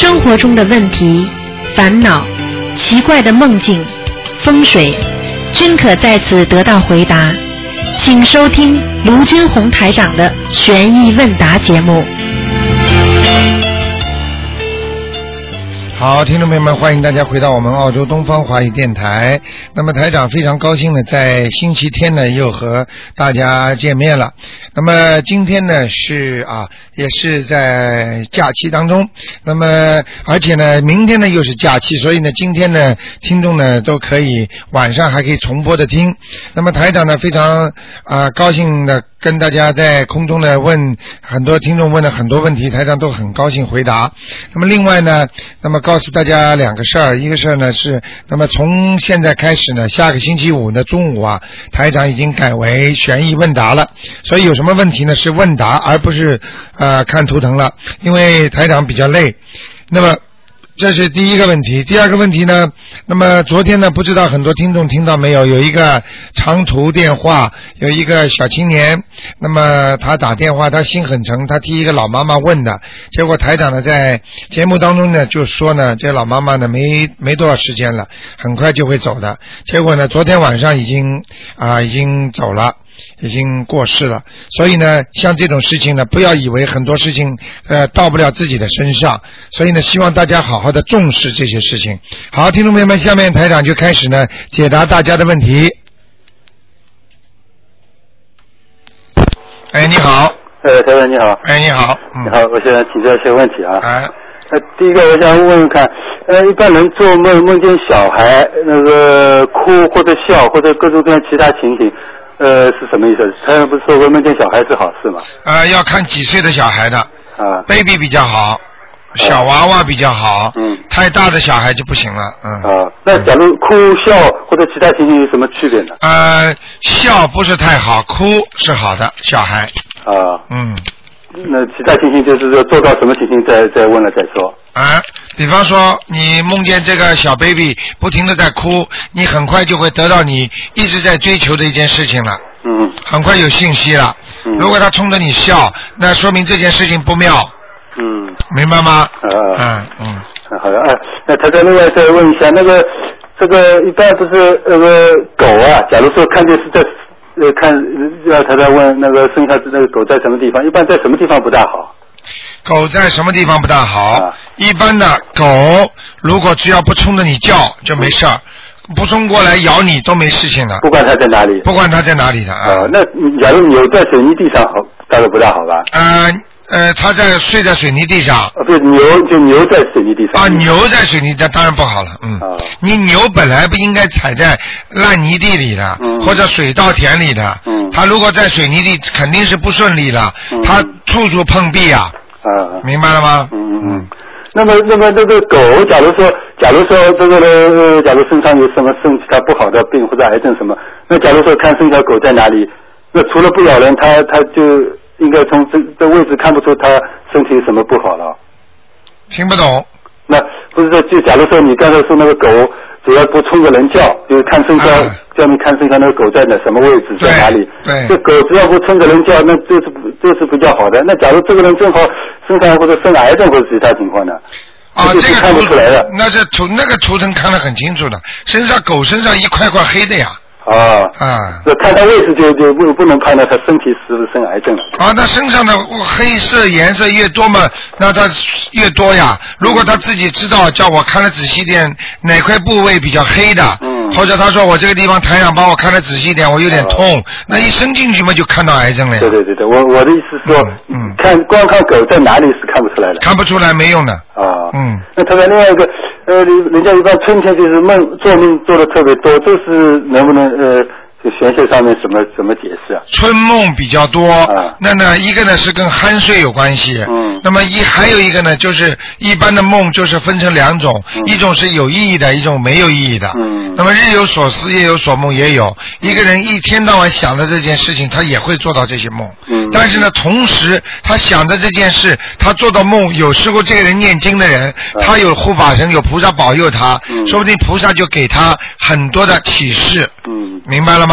生活中的问题、烦恼、奇怪的梦境、风水，均可在此得到回答。请收听卢军红台长的悬疑问答节目。好，听众朋友们，欢迎大家回到我们澳洲东方华语电台。那么台长非常高兴的在星期天呢又和大家见面了。那么今天呢是啊，也是在假期当中。那么而且呢，明天呢又是假期，所以呢，今天呢听众呢都可以晚上还可以重播的听。那么台长呢非常啊高兴的跟大家在空中呢问很多听众问了很多问题，台长都很高兴回答。那么另外呢，那么告诉大家两个事儿，一个事儿呢是，那么从现在开始呢，下个星期五的中午啊，台长已经改为悬疑问答了，所以有什么问题呢是问答，而不是呃看图腾了，因为台长比较累。那么这是第一个问题，第二个问题呢？那么昨天呢，不知道很多听众听到没有？有一个长途电话，有一个小青年，那么他打电话，他心很诚，他替一个老妈妈问的。结果台长呢，在节目当中呢，就说呢，这老妈妈呢，没没多少时间了，很快就会走的。结果呢，昨天晚上已经啊，已经走了。已经过世了，所以呢，像这种事情呢，不要以为很多事情呃到不了自己的身上，所以呢，希望大家好好的重视这些事情。好，听众朋友们，下面台长就开始呢解答大家的问题。哎，你好，呃，台长你好，哎，你好，嗯。你，好，我现在请教一些问题啊。哎，呃，第一个我想问问看，呃，一般人做梦梦见小孩那个哭或者笑或者各种各样其他情形，呃，是什么意思？他不是说梦见小孩是好是吗？呃，要看几岁的小孩的啊，，baby 比较好，小娃娃比较好，嗯太大的小孩就不行了，嗯。啊，那假如哭笑或者其他情形有什么区别呢？呃，笑不是太好，哭是好的，小孩，啊，嗯，那其他情形就是说做到什么情形再再问了再说。啊，比方说你梦见这个小 baby 不停的在哭，你很快就会得到你一直在追求的一件事情了，嗯很快有信息了。嗯如果他冲着你笑，那说明这件事情不妙，嗯明白吗？啊。嗯嗯，好的，哎，那他在另外再问一下，那个这个一般不是那个狗啊，假如说看电视在呃看，要他在问那个生下那个狗在什么地方，一般在什么地方不大好？狗在什么地方不大好？啊一般的狗如果只要不冲着你叫就没事儿，不冲过来咬你都没事情的，不管它在哪里。不管它在哪里的啊，那假如牛在水泥地上好，大概不大好吧？呃呃，它在睡在水泥地上。啊，不是牛，就牛在水泥地上。啊，牛在水泥地当然不好了，嗯，啊你牛本来不应该踩在烂泥地里的，嗯或者水稻田里的，嗯它如果在水泥地肯定是不顺利的，嗯它处处碰壁啊，啊，明白了吗？嗯嗯嗯。那么，那么这个狗，假如说，假如说这个呢，呃假如身上有什么身体它不好的病或者癌症什么，那假如说看生条狗在哪里，那除了不咬人，它它就应该从这这位置看不出它身体有什么不好了。听不懂，那不是说，就假如说你刚才说那个狗，只要不冲着人叫，就是看生肖，啊叫你看生肖那个狗在哪什么位置，在哪里。对这狗只要不冲着人叫，那这是不这是比较好的。那假如这个人正好身上或者生癌症或者其他情况呢？啊，这个看不出来的。那是图那个图腾看得很清楚的，身上狗身上一块块黑的呀，啊，啊那看他位置就就不不能判断他身体是不是生癌症了。啊，那身上的黑色颜色越多嘛，那他越多呀。如果他自己知道，叫我看的仔细点，哪块部位比较黑的，嗯或者他说我这个地方台长帮我看的仔细点，我有点痛，那一伸进去嘛就看到癌症了呀。对对对对，我我的意思是说，嗯嗯看光看狗在哪里是看不出来的。看不出来没用的，啊，嗯，那他在另外一个，呃，人家一般春天就是梦做梦做的特别多，这是能不能呃，就玄学上面怎么怎么解释啊？春梦比较多，啊。那呢一个呢是跟酣睡有关系，嗯。那么一还有一个呢就是一般的梦就是分成两种，嗯。一种是有意义的，一种没有意义的，嗯。那么日有所思夜有所梦也有，一个人一天到晚想着这件事情，他也会做到这些梦，嗯。但是呢同时他想着这件事，他做到梦，有时候这个人念经的人，他有护法神有菩萨保佑他，嗯。说不定菩萨就给他很多的启示。嗯。明白了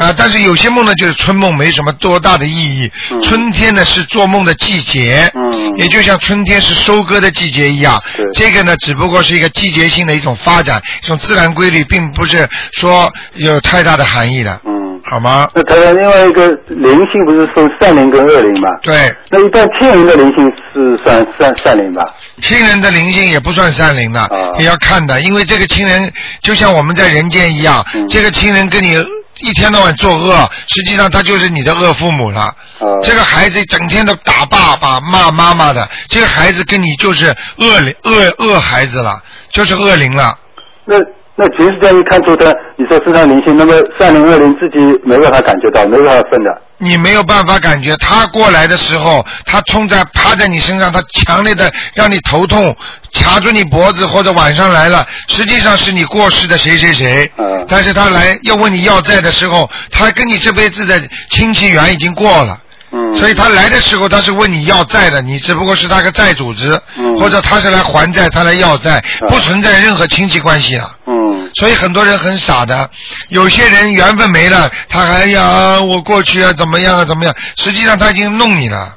啊，但是有些梦呢，就是春梦没什么多大的意义。嗯春天呢是做梦的季节，嗯也就像春天是收割的季节一样。对这个呢，只不过是一个季节性的一种发展，一种自然规律，并不是说有太大的含义的，嗯，好吗？那台长另外一个灵性不是分善灵跟恶灵吗？对，那一般亲人的灵性是算善善灵吧？亲人的灵性也不算善灵的，啊也要看的，因为这个亲人就像我们在人间一样，嗯这个亲人跟你一天到晚作恶，实际上他就是你的恶父母了。啊，这个孩子整天都打爸爸骂妈妈的，这个孩子跟你就是恶灵恶恶孩子了，就是恶灵了。那那平时这样一看出的，你说身上灵性，那么善灵恶灵自己没办法感觉到，没办法分的。你没有办法感觉他过来的时候，他冲在趴在你身上，他强烈的让你头痛，卡住你脖子，或者晚上来了，实际上是你过世的谁谁谁。嗯但是他来要问你要债的时候，他跟你这辈子的亲戚缘已经过了。嗯，所以他来的时候他是问你要债的，你只不过是他个债主子，嗯或者他是来还债，他来要债，嗯不存在任何亲戚关系啊。嗯所以很多人很傻的，有些人缘分没了，他还呀我过去啊怎么样啊怎么样，实际上他已经弄你了，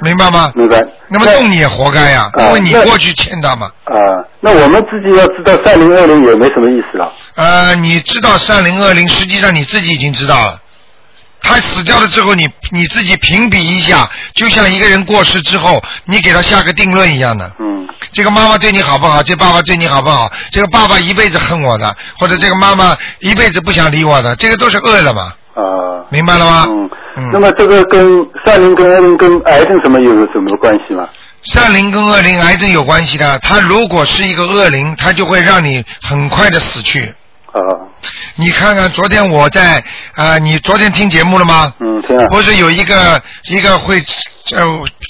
明白吗？明白。那么弄你也活该呀，啊因为你过去欠他嘛。啊，那我们自己要知道三零二零也没什么意思了。呃，你知道三零二零，实际上你自己已经知道了。他死掉了之后，你你自己评比一下，就像一个人过世之后，你给他下个定论一样的。嗯这个妈妈对你好不好？这爸爸对你好不好？这个爸爸一辈子恨我的，或者这个妈妈一辈子不想理我的，这个都是恶了嘛，啊。明白了吗？嗯，嗯那么这个跟善灵跟恶灵跟癌症什么有什么关系吗？善灵跟恶灵、癌症有关系的。他如果是一个恶灵，他就会让你很快的死去。啊，你看看，昨天我在啊、呃你昨天听节目了吗？嗯，听啊。不是有一个一个会呃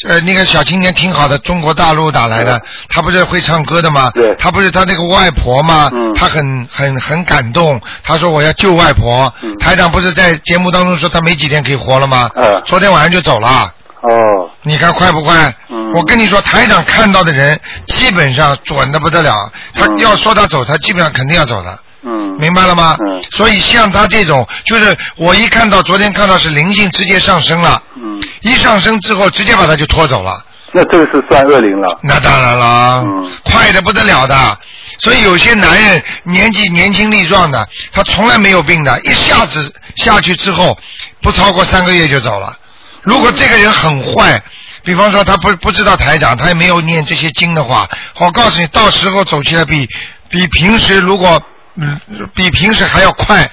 呃那个小青年挺好的，中国大陆打来的，他不是会唱歌的吗？对他不是他那个外婆吗？嗯他很很很感动，他说我要救外婆。嗯台长不是在节目当中说他没几天可以活了吗？嗯昨天晚上就走了。哦，你看快不快？嗯我跟你说，台长看到的人基本上准的不得了。他嗯要说他走，他基本上肯定要走的。嗯，明白了吗？嗯所以像他这种，就是我一看到昨天看到是灵性直接上升了，嗯，一上升之后直接把他就拖走了，那这个是算恶灵了。那当然了，嗯快的不得了的。所以有些男人年纪年轻力壮的，他从来没有病的，一下子下去之后，不超过三个月就走了。如果这个人很坏，比方说他不不知道台长，他也没有念这些经的话，我告诉你，到时候走起来比比平时如果嗯比平时还要快，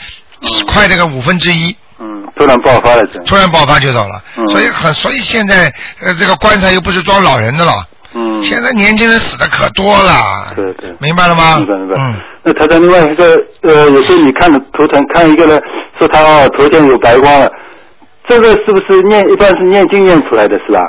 快这个五分之一，嗯，突然爆发了，这。突然爆发就走了。嗯所以很所以现在呃这个棺材又不是装老人的了，嗯。现在年轻人死的可多了。对对明白了吗？明白明白。嗯。那他在，另外一个呃，有时候你看的图腾，看一个人说他哦头前有白光了，这个是不是念一般是念经念出来的是吧？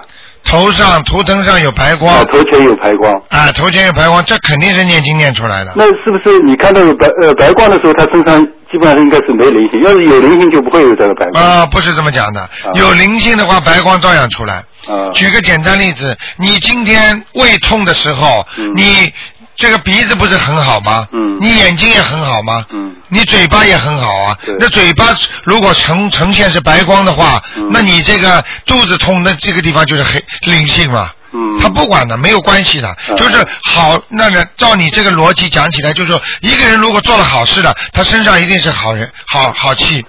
头上图腾上有白光啊，头前有白光。啊，头前有白光，这肯定是念经念出来的。那是不是你看到有白呃白光的时候，他身上基本上应该是没灵性？要是有灵性，就不会有这个白光。啊，不是这么讲的，有灵性的话，白光照样出来。啊。举个简单例子，你今天胃痛的时候，嗯你这个鼻子不是很好吗？嗯你眼睛也很好吗？嗯你嘴巴也很好啊对。那嘴巴如果呈呈现是白光的话，嗯那你这个肚子痛，那这个地方就是黑灵性嘛。嗯。他不管的，没有关系的，嗯就是好。那个照你这个逻辑讲起来，就是说一个人如果做了好事的，他身上一定是好人、好好气，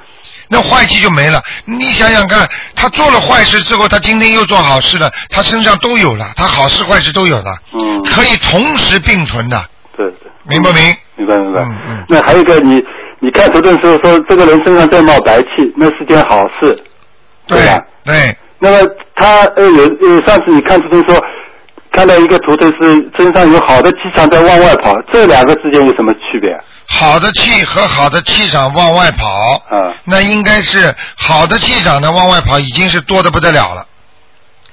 那坏气就没了。你想想看，他做了坏事之后，他今天又做好事了，他身上都有了，他好事坏事都有了，嗯。可以同时并存的，对对。明不明？明白明白。嗯嗯那还有一个你你看图的时候说这个人身上在冒白气，那是件好事。对吧？对，那么他呃有呃上次你看图腾说看到一个图的是身上有好的气场在往外跑，这两个之间有什么区别？好的气和好的气场往外跑，啊那应该是好的气场呢往外跑，已经是多的不得了了，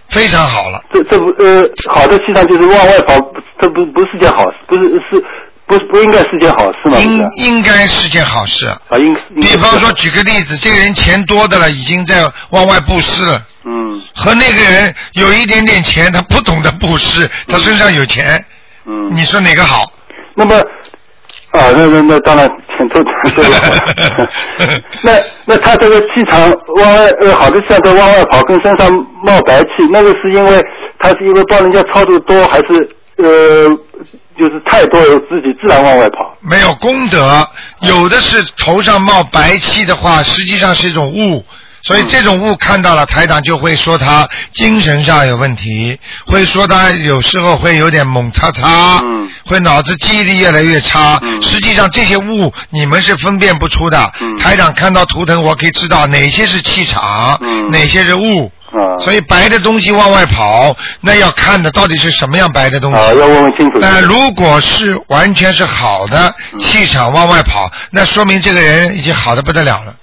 非常好了。这这不呃好的气场就是往外跑，这不不是件好事，不是是不不应该是件好事吗？应应该是件好事。啊应应比方说，举个例子，这个人钱多的了，已经在往外布施了，嗯和那个人有一点点钱，他不懂得布施，他身上有钱，嗯，你说哪个好？那么啊那那那当然钱都都有。那那他这个气场往外呃，好的气场都往外跑，跟身上冒白气，那个是因为他是因为帮人家操作多，还是呃就是太多有自己自然往外跑？没有功德，有的是头上冒白气的话，实际上是一种雾。所以这种雾看到了，台长就会说他精神上有问题，会说他有时候会有点猛叉叉，嗯会脑子记忆力越来越差。嗯实际上这些雾你们是分辨不出的。嗯台长看到图腾，我可以知道哪些是气场，嗯哪些是雾。啊所以白的东西往外跑，那要看的到底是什么样白的东西。啊，要问问清楚。那如果是完全是好的嗯气场往外跑，那说明这个人已经好的不得了了，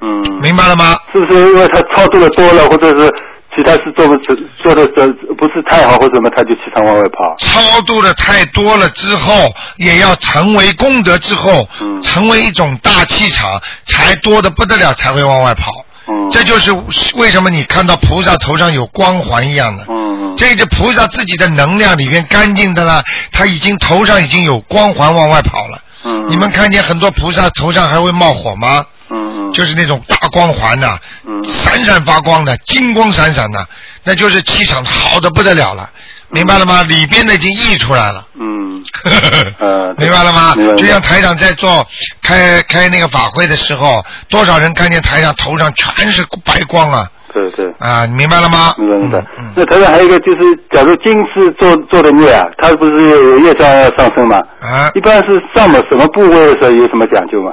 嗯，明白了吗？是不是因为他超度的多了，或者是其他事做不做的这不是太好，或者什么，他就气场往外跑？超度的太多了之后，也要成为功德之后，嗯成为一种大气场，才多的不得了，才会往外跑。嗯，这就是为什么你看到菩萨头上有光环一样的，嗯嗯这个菩萨自己的能量里面干净的了，他已经头上已经有光环往外跑了。嗯，你们看见很多菩萨头上还会冒火吗？嗯嗯就是那种大光环呐、嗯闪闪发光的，金光闪闪的，那就是气场好的不得了了，明白了吗？里边的已经溢出来了。嗯 呃明白了吗？就像台长在做开开那个法会的时候，多少人看见台上头上全是白光啊对对。啊！你明白了吗？明白明白嗯。嗯那台上还有一个就是，假如今世做做的孽啊，他不是有业障要上升吗？啊一，般是上么什么部位的时候有什么讲究吗？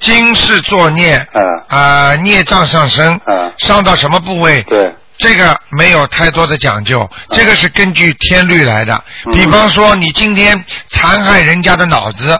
今世作孽啊。啊，孽障上升啊，上到什么部位？对，这个没有太多的讲究，这个是根据天律来的。嗯。比方说，你今天残害人家的脑子，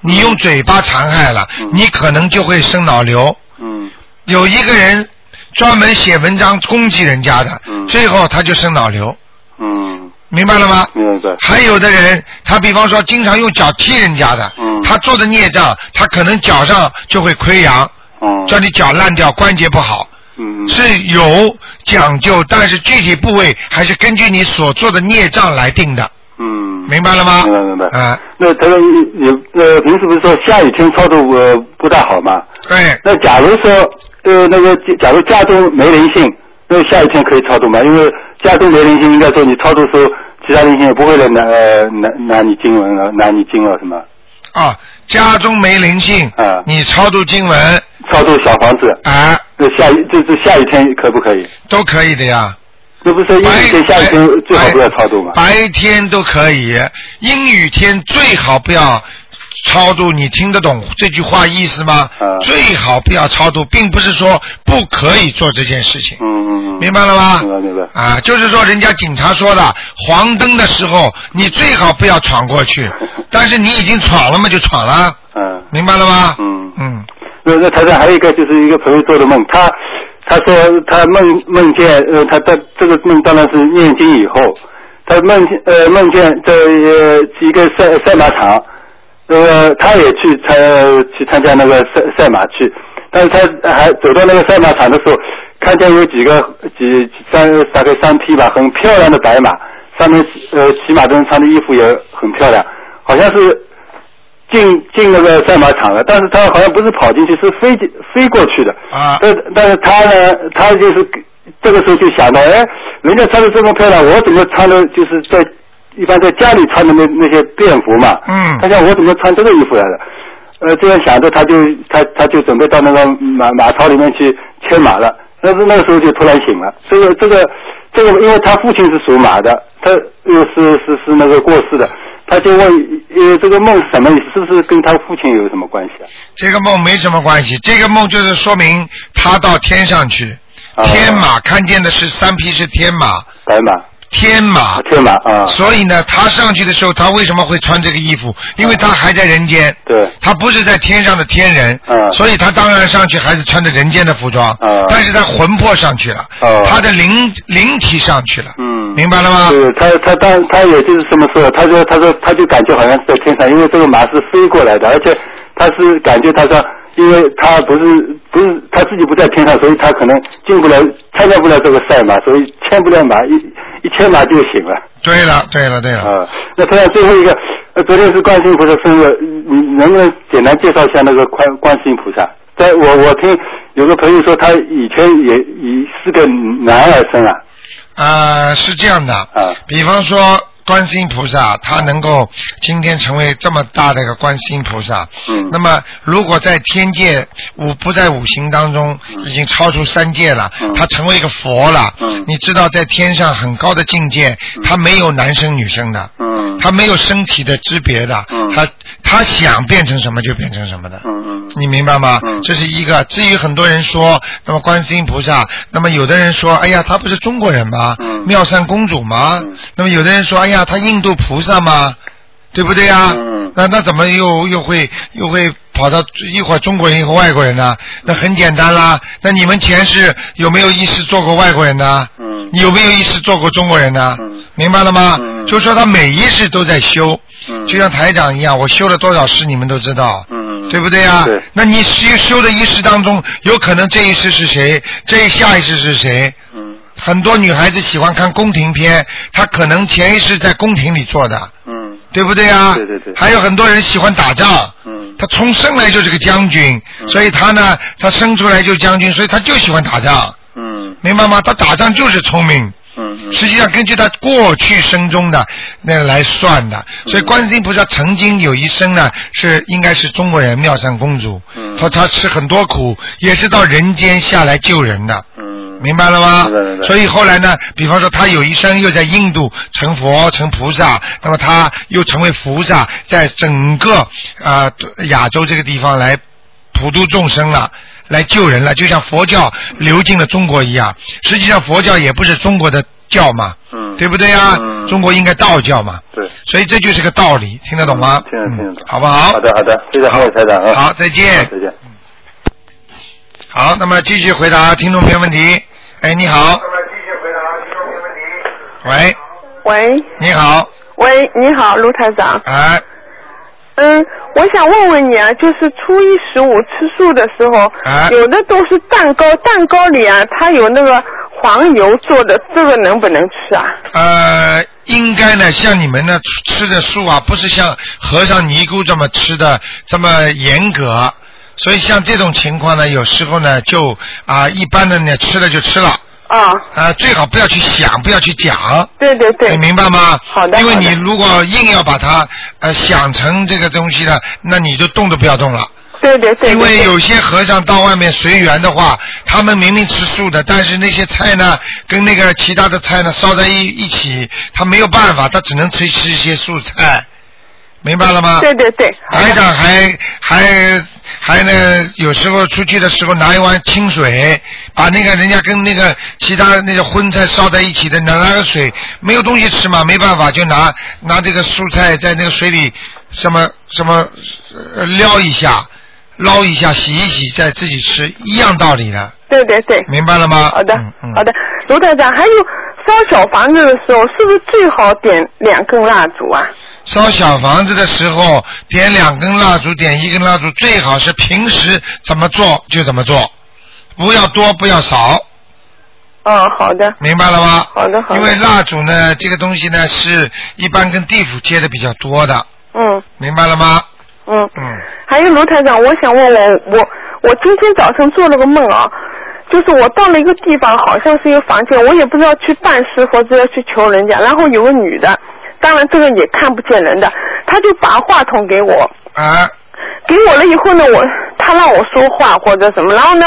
你用嘴巴残害了嗯，你可能就会生脑瘤。嗯。有一个人专门写文章攻击人家的，嗯。最后他就生脑瘤，嗯，明白了吗？明白。还有的人，他比方说经常用脚踢人家的，嗯他做的孽障，他可能脚上就会溃疡，嗯，叫你脚烂掉，关节不好。嗯嗯是有讲究，但是具体部位还是根据你所做的孽障来定的，嗯，明白了吗？明白明白。啊，那他说你呃，平时不是说下雨天操作呃不大好吗？对，那假如说呃那个假如家中没灵性，那下雨天可以操作吗？因为家中没灵性，应该说你超度的时候，其他灵性也不会来拿呃拿拿你经文了，拿你经了什么？啊，家中没灵性，啊你超度经文超度小房子，啊，这下雨就是下雨天可不可以？都可以的呀。这不是阴雨天、下雨天最好不要超度吗？白天都可以，阴雨天最好不要超度。你听得懂这句话意思吗？啊最好不要超度，并不是说不可以做这件事情，嗯嗯嗯，明白了吗？明白明白。啊，就是说，人家警察说的，黄灯的时候你最好不要闯过去，但是你已经闯了嘛，就闯了，嗯明白了吗？嗯。嗯，那那台上还有一个就是一个朋友做的梦，他他说他梦梦见呃他的这个梦当然是念经以后，他梦见呃梦见在呃一个赛赛马场，呃他也去参去参加那个赛赛马去，但是他还走到那个赛马场的时候，看见有几个几三大概三匹吧，很漂亮的白马，上面呃骑马的人穿的衣服也很漂亮，好像是。进进那个赛马场了，但是他好像不是跑进去，是飞进飞过去的。啊但但是他呢，他就是这个时候就想到，哎，人家穿的这么漂亮，我怎么穿的就是在一般在家里穿的那那些便服嘛。嗯他想我怎么穿这个衣服来了？呃，这样想着，他就他他就准备到那个马马槽里面去牵马了。但是那个时候就突然醒了。这个这个这个，因为他父亲是属马的，他又是是是那个过世的，他就问，呃，这个梦是什么意思？是不是跟他父亲有什么关系啊？这个梦没什么关系，这个梦就是说明他到天上去，啊天马看见的是三匹是天马，白马，天马。天马啊，所以呢，他上去的时候，他为什么会穿这个衣服？因为他还在人间，对，他不是在天上的天人，嗯所以他当然上去还是穿着人间的服装，嗯但是他魂魄上去了，哦他的灵灵体上去了，嗯，明白了吗？对他他当他也就是这么说，他说他说他就感觉好像是在天上，因为这个马是飞过来的，而且他是感觉他说，因为他不是不是他自己不在天上，所以他可能进不了参加不了这个赛马，所以牵不了马，一一牵马就醒了。对了，对了，对了，啊，那他最后一个呃，昨天是观世音菩萨生日，你你能不能简单介绍一下那个观观世音菩萨？在我我听有个朋友说，他以前也以是个男儿身啊。呃，是这样的，啊比方说观世音菩萨，他能够今天成为这么大的一个观世音菩萨，嗯。那么如果在天界五不在五行当中已经超出三界了，嗯。他成为一个佛了，嗯。你知道在天上很高的境界，他没有男生女生的，嗯。他没有身体的之别的，嗯。他他想变成什么就变成什么的，嗯嗯。你明白吗？嗯。这是一个。至于很多人说，那么观世音菩萨，那么有的人说，哎呀，他不是中国人吗？嗯。妙善公主吗？嗯。那么有的人说，哎呀，他印度菩萨嘛？对不对呀？嗯那那怎么又又会又会跑到一会儿中国人一会儿外国人呢？那很简单啦。那你们前世有没有一世做过外国人呢？嗯你有没有一世做过中国人呢？嗯明白了吗？嗯就说他每一世都在修，嗯就像台长一样，我修了多少世，你们都知道。嗯，对不对呀？对，那你修修的一世当中，有可能这一世是谁，这下一世是谁？嗯很多女孩子喜欢看宫廷片，她可能前一世在宫廷里做的，嗯对不对啊？对对对还有很多人喜欢打仗，嗯他从生来就是个将军，嗯所以他呢，他生出来就将军，所以他就喜欢打仗，嗯明白吗？他打仗就是聪明。嗯嗯。实际上根据他过去生中的那来算的，嗯。所以观世音菩萨曾经有一生呢是应该是中国人妙善公主，嗯。她她吃很多苦，也是到人间下来救人的，嗯，明白了吗？所以后来呢，比方说他有一生又在印度成佛成菩萨，那么他又成为菩萨，在整个啊、呃亚洲这个地方来普度众生了。来救人了，就像佛教流进了中国一样。实际上，佛教也不是中国的教嘛，嗯对不对呀？嗯中国应该道教嘛，对，所以这就是个道理，听得懂吗？听得听得懂嗯好不好？好的好的，谢谢好，台长啊，好，再见好。再见。好，那么继续回答听众朋友问题。哎，你好。继续回答听众朋友问题喂，喂你好，喂，你好，卢台长。哎，嗯，我想问问你啊，就是初一十五吃素的时候，啊有的都是蛋糕，蛋糕里啊，它有那个黄油做的，这个能不能吃啊？呃，应该呢，像你们呢吃的素啊，不是像和尚尼姑这么吃的这么严格，所以像这种情况呢，有时候呢就啊、一般的呢吃了就吃了。啊，啊，最好不要去想，不要去讲，对对对。你，明白吗？好的因为你如果硬要把它呃想成这个东西呢，那你就动都不要动了。对对对，因为有些和尚到外面随缘的话，他们明明吃素的，但是那些菜呢，跟那个其他的菜呢烧在一一起，他没有办法，他只能吃吃一些素菜，明白了吗？对对对，台长还还还呢，有时候出去的时候拿一碗清水，把那个人家跟那个其他那个荤菜烧在一起的，拿拿个水，没有东西吃嘛，没办法，就拿拿这个蔬菜在那个水里什么什么呃撩一下，捞一下，洗一洗，再自己吃，一样道理的，对对对，明白了吗？好的好的，卢台长，还有烧小房子的时候，是不是最好点两根蜡烛啊？烧小房子的时候，点两根蜡烛，点一根蜡烛，最好是平时怎么做就怎么做，不要多，不要少，哦，好的，明白了吗？好的好的因为蜡烛呢，这个东西呢，是一般跟地府接的比较多的，嗯明白了吗？嗯。嗯，还有卢台长，我想问问我，我今天早上做了个梦啊，就是我到了一个地方，好像是一个房间，我也不知道去办事或者要去求人家，然后有个女的，当然这个也看不见人的，她就把话筒给我，啊，给我了以后呢，我她让我说话或者什么，然后呢，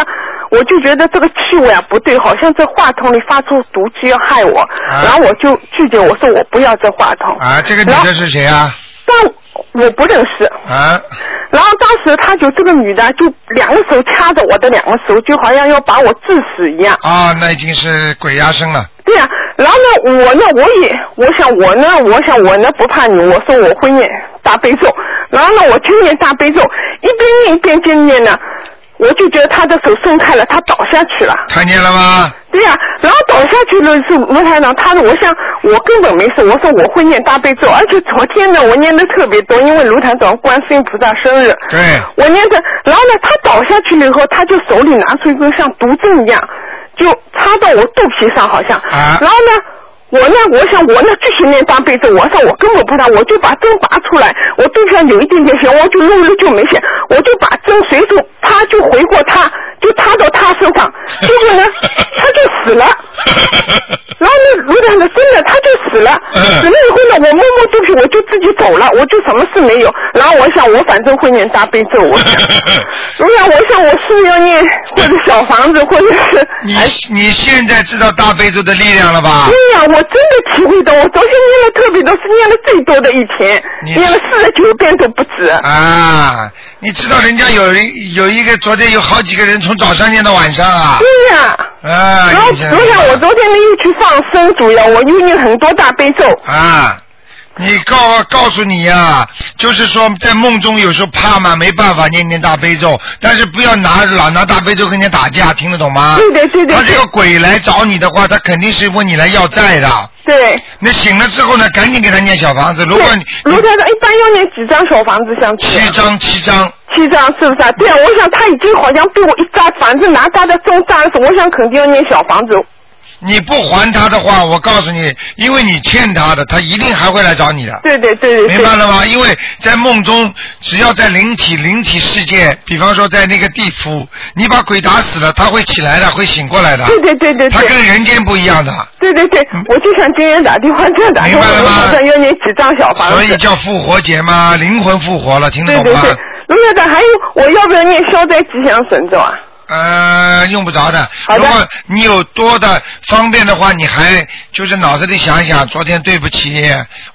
我就觉得这个气味啊不对，好像这话筒里发出毒气要害我，然后我就拒绝我说我不要这话筒，啊，这个女的是谁啊？但我不认识。啊，然后当时他就这个女的就两个手掐着我的两个手，就好像要把我致死一样。啊，那已经是鬼压身了。对呀、然后呢，我呢，我也，我想我呢，我想我呢不怕你，我说我会念大悲咒，然后呢，我就念大悲咒，一边念一边就念呢，我就觉得他的手松开了，他倒下去了。看见了吗？对呀、然后倒下去了是卢台长，他说我想我根本没事，我说我会念大悲咒，而且昨天呢我念的特别多，因为卢台长观世音菩萨生日，对，我念的，然后呢他倒下去了以后，他就手里拿出一根像毒针一样，就插到我肚皮上好像，啊。然后呢我呢，我想我呢继续念大悲咒，我说我根本不打，我就把针拔出来，我肚上有一点点血，我就弄了就没血，我就把针随手啪就回过他，就插到他身上，结果呢他就死了。然后呢，卢台长真的他就死了，嗯死了以后呢，我摸摸肚皮，我就自己走了，我就什么事没有。然后我想我反正会念大悲咒，我想，我想我想我是不是要念或者小房子或者是你还你现在知道大悲咒的力量了吧？对呀、我真的体会到，我昨天念了特别多，是念了最多的一天，念了四十九遍都不止。啊，你知道人家有人有一个昨天有好几个人从早上念到晚上啊，对呀、啊，然后昨天我昨天呢又去放生，主要我又念很多大悲咒。啊，你告告诉你呀、就是说在梦中有时候怕嘛，没办法念念大悲咒，但是不要拿老拿大悲咒跟人家打架，听得懂吗？对对对对他这个鬼来找你的话，他肯定是问你来要债的。对。那醒了之后呢，赶紧给他念小房子。如果你卢台长一般要念几张小房子像七？张七张，七张是不是啊？对啊，我想他已经好像被我一扎，反正拿他的中扎死，我想肯定要念小房子。你不还他的话，我告诉你，因为你欠他的，他一定还会来找你的。对对对对对。明白了吗？因为在梦中，只要在灵体灵体世界，比方说在那个地府，你把鬼打死了，他会起来的，会醒过来的。对对对对他。跟人间不一样的，对对对，我就想今天打电话这样打电话，明白了吗我马上要念几张小房子。所以叫复活节嘛，灵魂复活了，听得懂吗？对对对，卢院长，还有我要不要念消灾吉祥神咒啊？呃，用不着的。好的如果你有多的方便的话，你还就是脑子里想一想，昨天对不起，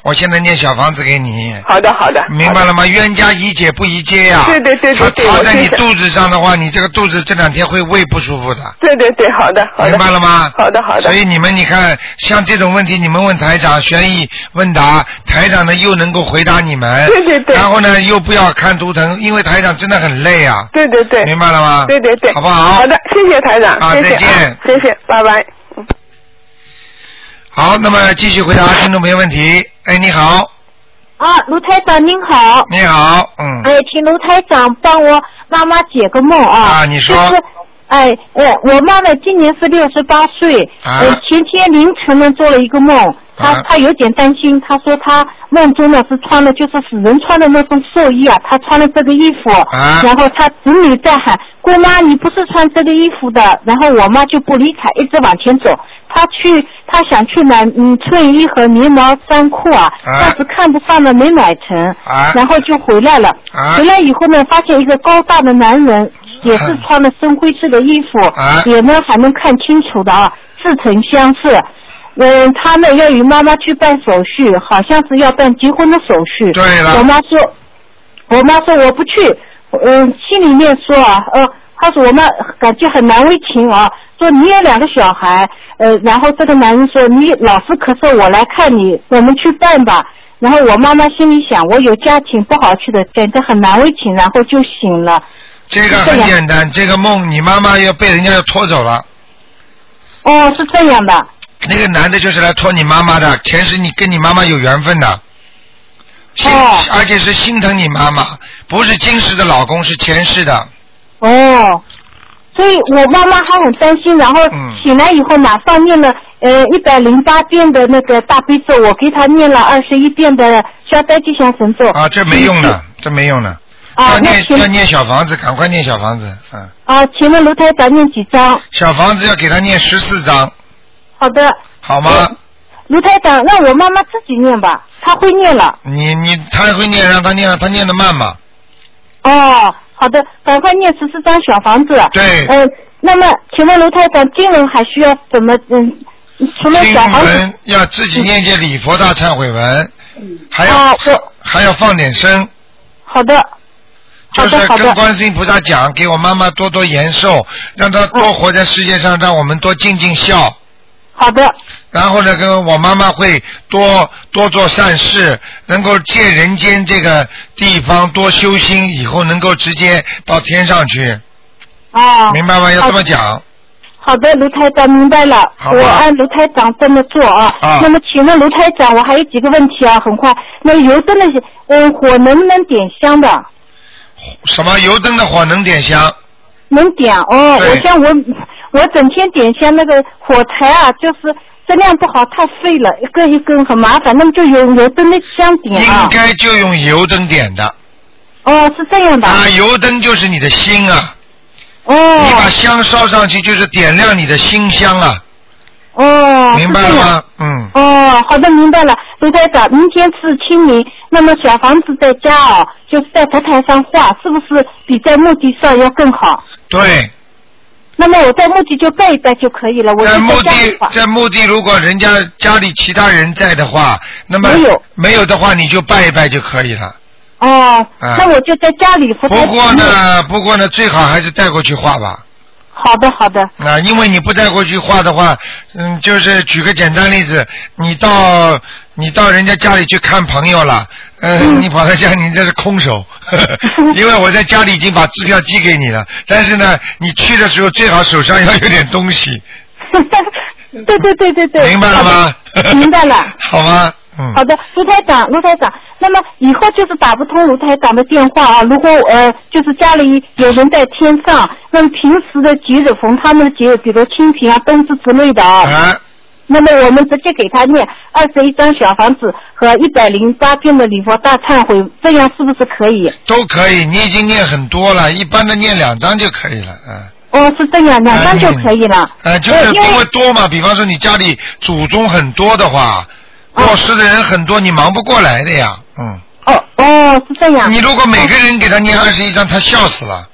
我现在念小房子给你。好的好的。明白了吗？冤家宜解不宜结呀、对对对对对在你肚子上的话，你这个肚子这两天会胃不舒服的。对对对，好的好的。明白了吗？好的好的所以你们你看，像这种问题，你们问台长悬疑问答，台长呢又能够回答你们。对对对然后呢，又不要看图腾，因为台长真的很累啊。对对对。明白了吗？对对对。好不好？好的，谢谢台长，啊谢谢再见啊谢谢，拜拜。好，那么继续回答听众朋友问题。哎，你好，啊，卢台长您好。你好，嗯，哎，请卢台长帮我妈妈解个梦啊。啊你说就是哎，呃，我妈妈今年是六十八岁，啊呃，前天凌晨呢做了一个梦，她、啊她有点担心，他说他梦中呢是穿的就是死人穿的那种寿衣啊，他穿了这个衣服，啊。然后他子女在喊姑妈你不是穿这个衣服的，然后我妈就不理睬，一直往前走，他去他想去买嗯衬衣和棉毛衫裤啊，啊。但是看不上了没买成，啊。然后就回来了，啊。回来以后呢，发现一个高大的男人，也是穿了深灰色的衣服，啊。也呢还能看清楚的啊，似曾相识。嗯，他呢要与妈妈去办手续，好像是要办结婚的手续。对了我妈说，我妈说我不去，嗯，心里面说啊，呃，她说我妈感觉很难为情啊，说你有两个小孩，呃，然后这个男人说你老是咳嗽，我来看你，我们去办吧。然后我妈妈心里想，我有家庭不好去的，感觉很难为情，然后就醒了。这个很简单，这个梦你妈妈要被人家要拖走了。哦，是这样的。那个男的就是来托你妈妈的，前世你跟你妈妈有缘分的，心、哦而且是心疼你妈妈，不是今世的老公，是前世的。哦，所以我妈妈还很担心，然后嗯醒来以后马上念了呃一百零八遍的那个大悲咒，我给她念了二十一遍的消灾吉祥神咒。啊，这没用的，这没用的。啊要念要念小房子，赶快念小房子，嗯，啊，请问卢台长念几张？小房子要给他念十四章，好的，好吗？卢台长让我妈妈自己念吧，她会念了。你你她会念，让她念，她念的慢嘛。哦，好的，赶快念十四张小房子。对嗯、那么请问卢台长，经文还需要怎么嗯？除了经小房子文要自己念些礼佛大忏悔文，还要、啊还要放点声。好的，就是跟观世音菩萨讲，给我妈妈多多延寿，让她多活在世界上，让我们多尽尽孝。好的，然后呢，跟我妈妈会多多做善事，能够借人间这个地方多修心，以后能够直接到天上去，啊，明白吗？要这么讲。好的，卢台长明白了，我按卢台长这么做啊。啊那么请问卢台长，我还有几个问题啊，很快。那油灯的嗯火能不能点香的？什么油灯的火能点香？能点哦，我像我我整天点香那个火柴啊，就是质量不好，太费了，一根一根很麻烦。那么就用油灯的香点啊应。该就用油灯点的哦，是这样的。啊，油灯就是你的心啊，哦你把哦香烧上去就是点亮你的心香啊，哦，明白了吗？嗯，哦，好的，明白了。卢台长，明天是清明，那么小房子在家哦，就是在佛台上画，是不是比在墓地上要更好？对，那么我在墓地就拜一拜就可以了，我在墓。地在墓地，如果人家家里其他人在的话，那么没有没有的话，你就拜一拜就可以了。哦，啊那我就在家里佛台不过呢，不过呢，最好还是带过去画吧。好的，好的。啊，因为你不带过去画的话，嗯，就是举个简单例子，你到你到人家家里去看朋友了，呃，嗯 你跑到家，你这是空手，因为我在家里已经把支票寄给你了，但是呢，你去的时候最好手上要有点东西，对对对对对。明白了吗明白了。好吗？嗯。好的，卢台长，卢台长，那么以后就是打不通卢台长的电话啊。如果呃，就是家里有人在天上，那么平时的节日逢他们的节日，比如清明啊、冬至之类的啊，啊，那么我们直接给他念二十一张小房子和一百零八遍的礼佛大忏悔，这样是不是可以？都可以，你已经念很多了，一般的念两张就可以了，嗯。哦，是这样，两张就可以了。呃，就是因为多嘛，比方说你家里祖宗很多的话，过世的人很多，你忙不过来的呀，嗯。哦哦，是这样。你如果每个人给他念二十一张，他笑死了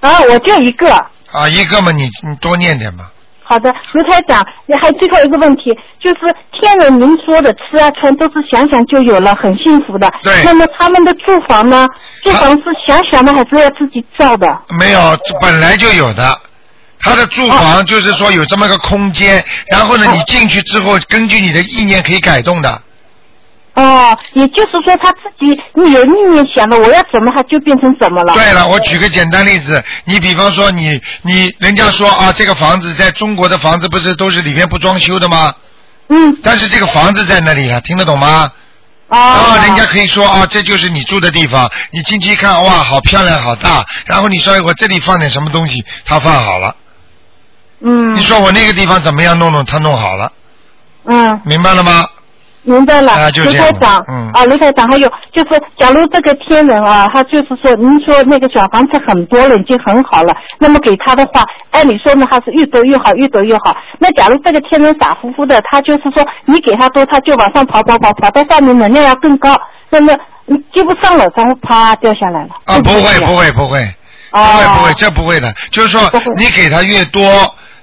啊，我就一个。啊！一个嘛，你你多念点嘛。好的，卢台长，你还最后一个问题，就是天人您说的吃啊穿都是想想就有了，很幸福的。对那么他们的住房呢？住房是想想的，还是要自己造的？没有，本来就有的。他的住房就是说有这么个空间，然后呢，哦你进去之后，根据你的意念可以改动的。哦，也就是说他自己你有意念想的，我要怎么，他就变成怎么了。对了，我举个简单例子，你比方说你你人家说啊，这个房子在中国的房子不是都是里面不装修的吗？嗯。但是这个房子在那里啊，听得懂吗？哦。然后人家可以说啊，这就是你住的地方。你进去一看，哇，好漂亮，好大。然后你说我这里放点什么东西，他放好了。嗯。你说我那个地方怎么样弄弄，他弄好了，嗯。明白了吗？明白了，啊就卢这样的台长，嗯啊，卢台长，还有就是，假如这个天人啊，他就是说，您说那个小房子很多了，已经很好了，那么给他的话，按理说呢，他是越多越好，越多越好。那假如这个天人傻乎乎的，他就是说，你给他多，他就往上跑跑跑，跑到上面能量要更高，那么你接不上了，然后啪掉下来了。啊，不会，不会。不会，不哦会，不会，这不会的。就是说，你给他越多，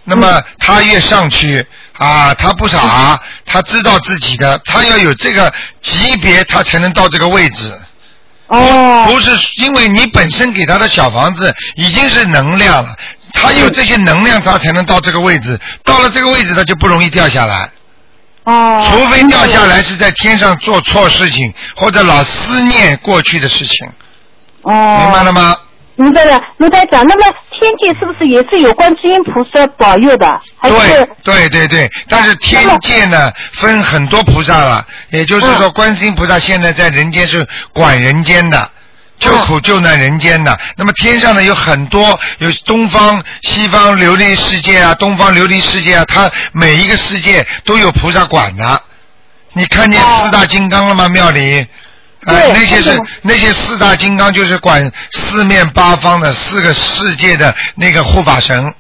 那嗯么他越上去啊，他不傻，他知道自己的，他要有这个级别，他才能到这个位置。哦。不是因为你本身给他的小房子已经是能量了，他有这些能量，他才能到这个位置。到了这个位置，他就不容易掉下来。哦。除非掉下来是在天上做错事情，或者老思念过去的事情，哦。明白了吗？明白了，卢台长，那么天界是不是也是有观世音菩萨保佑的？还是对对对对，但是天界呢分很多菩萨了，也就是嗯说，观世音菩萨现在在人间是管人间的。救苦救难人间的，那么天上呢有很多，有东方、西方琉璃世界啊，东方琉璃世界啊，它每一个世界都有菩萨管的。你看见四大金刚了吗？庙里，呃，对那些是那些四大金刚，就是管四面八方的四个世界的那个护法神。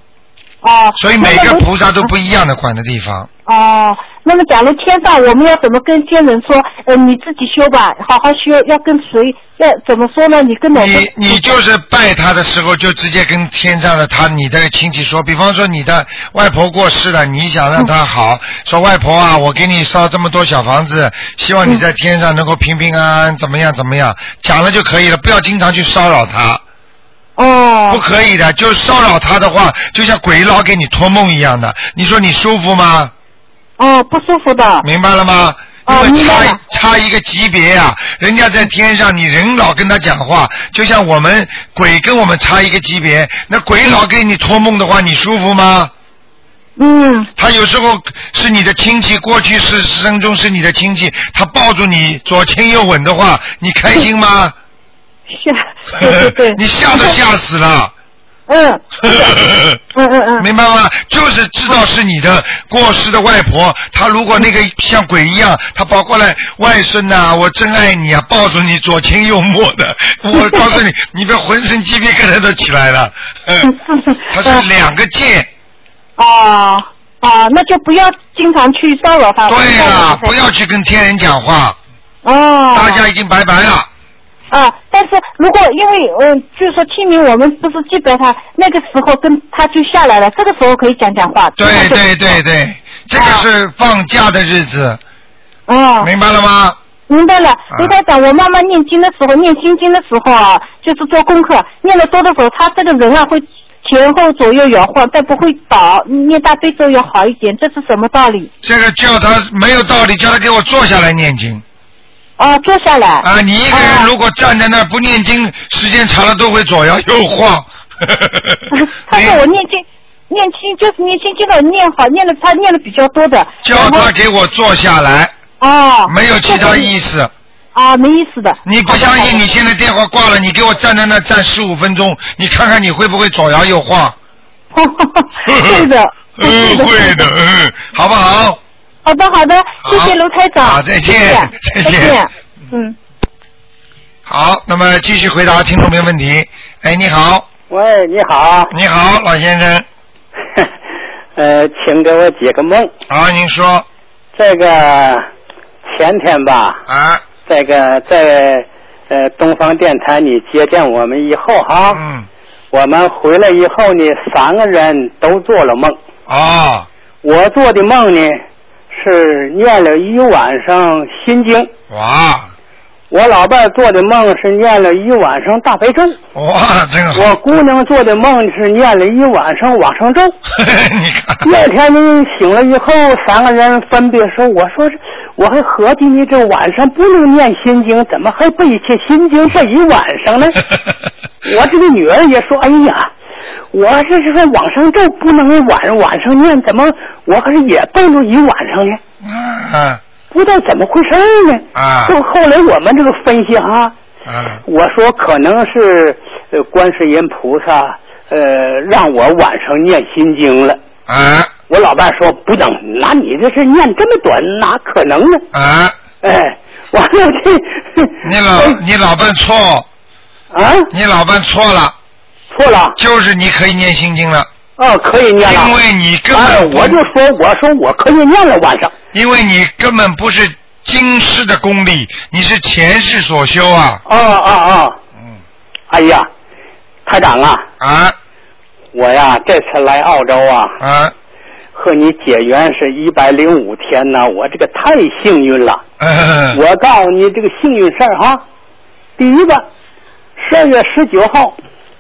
哦。所以每个菩萨都不一样的管的地方。哦，那么假如天上我们要怎么跟天人说？呃，你自己修吧，好好修，要跟谁？要怎么说呢？你跟哪个？你你就是拜他的时候，就直接跟天上的他你的亲戚说，比方说你的外婆过世了，你想让她好，说外婆啊，我给你烧这么多小房子，希望你在天上能够平平安安，怎么样怎么样，讲了就可以了，不要经常去骚扰他。哦。不可以的，就骚扰他的话，就像鬼佬给你托梦一样的，你说你舒服吗？哦，不舒服的。明白了吗？因哦为差差一个级别呀、人家在天上，你人老跟他讲话，就像我们鬼跟我们差一个级别，那鬼老给你托梦的话，你舒服吗？嗯。他有时候是你的亲戚，过去是生中是你的亲戚，他抱住你左亲右吻的话，你开心吗？吓，对对对。你吓都吓死了。嗯 嗯嗯嗯，明白吗？就是知道是你的过世的外婆，她如果那个像鬼一样，她跑过来，外孙呐、我真爱你啊，抱住你左亲右摸的，我告诉你，你的浑身鸡皮疙瘩都起来了。嗯，它是两个剑，哦啊，那就不要经常去骚扰他。对呀、了不要去跟天人讲话，哦。大家已经拜拜了。啊，但是如果因为嗯，就是说清明我们不是记得他那个时候跟他就下来了，这个时候可以讲讲话。对对对对，这个是放假的日子，哦，明白了吗？明白了，啊。卢台长，我妈妈念经的时候，念心经的时候啊，就是做功课，念的多的时候，她这个人啊会前后左右摇晃，但不会倒，念大悲咒要好一点，这是什么道理？这个叫他没有道理，叫他给我坐下来念经哦，坐下来。啊！你一个人如果站在那儿不念经，时间长了都会左摇右晃。他说我念经，念经就是念心经的，念好，念的他念的比较多的。叫他给我坐下来，哦。没有其他意思。啊，没意思的。你不相信？你现在电话挂了，你给我站在那站十五分钟，你看看你会不会左摇右晃？会的，嗯，会的，嗯，好不好？好的，好的，谢谢卢台长。好再见谢谢再再见嗯。好，那么继续回答听众朋友问题。哎，你好，喂，你好，你好，老先生。呃，请给我解个梦。好，您说这个前天吧，啊，这个在呃东方电台你接见我们以后哈，嗯，我们回来以后呢，三个人都做了梦。哦，我做的梦呢是念了一晚上心经，哇，我老伴儿做的梦是念了一晚上大悲咒，哇，真好。我姑娘做的梦是念了一晚上往生咒。你看，第二天呢，醒了以后，三个人分别说：“我说，我还合计你这晚上不能念心经，怎么还背起心经背一晚上呢？” 我这个女儿也说：“哎呀，我这是说往生咒不能晚晚上念，怎么我可是也蹦了一晚上呢？啊不知道怎么回事呢？”啊就后来我们这个分析哈，啊我说可能是呃观世音菩萨呃让我晚上念心经了。啊我老伴说不能，那你这是念这么短，哪可能呢？啊！哎，完了这你老你老伴错，啊你老伴错了，错了就是你可以念心经了，哦，可以念了。因为你根本不我就说我说我可以念了晚上。因为你根本不是今世的功力，你是前世所修啊。哦哦哦，嗯哎呀，台长啊，啊我呀这次来澳洲啊，啊，和你结缘是一百零五天呐，我这个太幸运了。嗯我告诉你这个幸运事儿哈，第一个，十二月十九号啊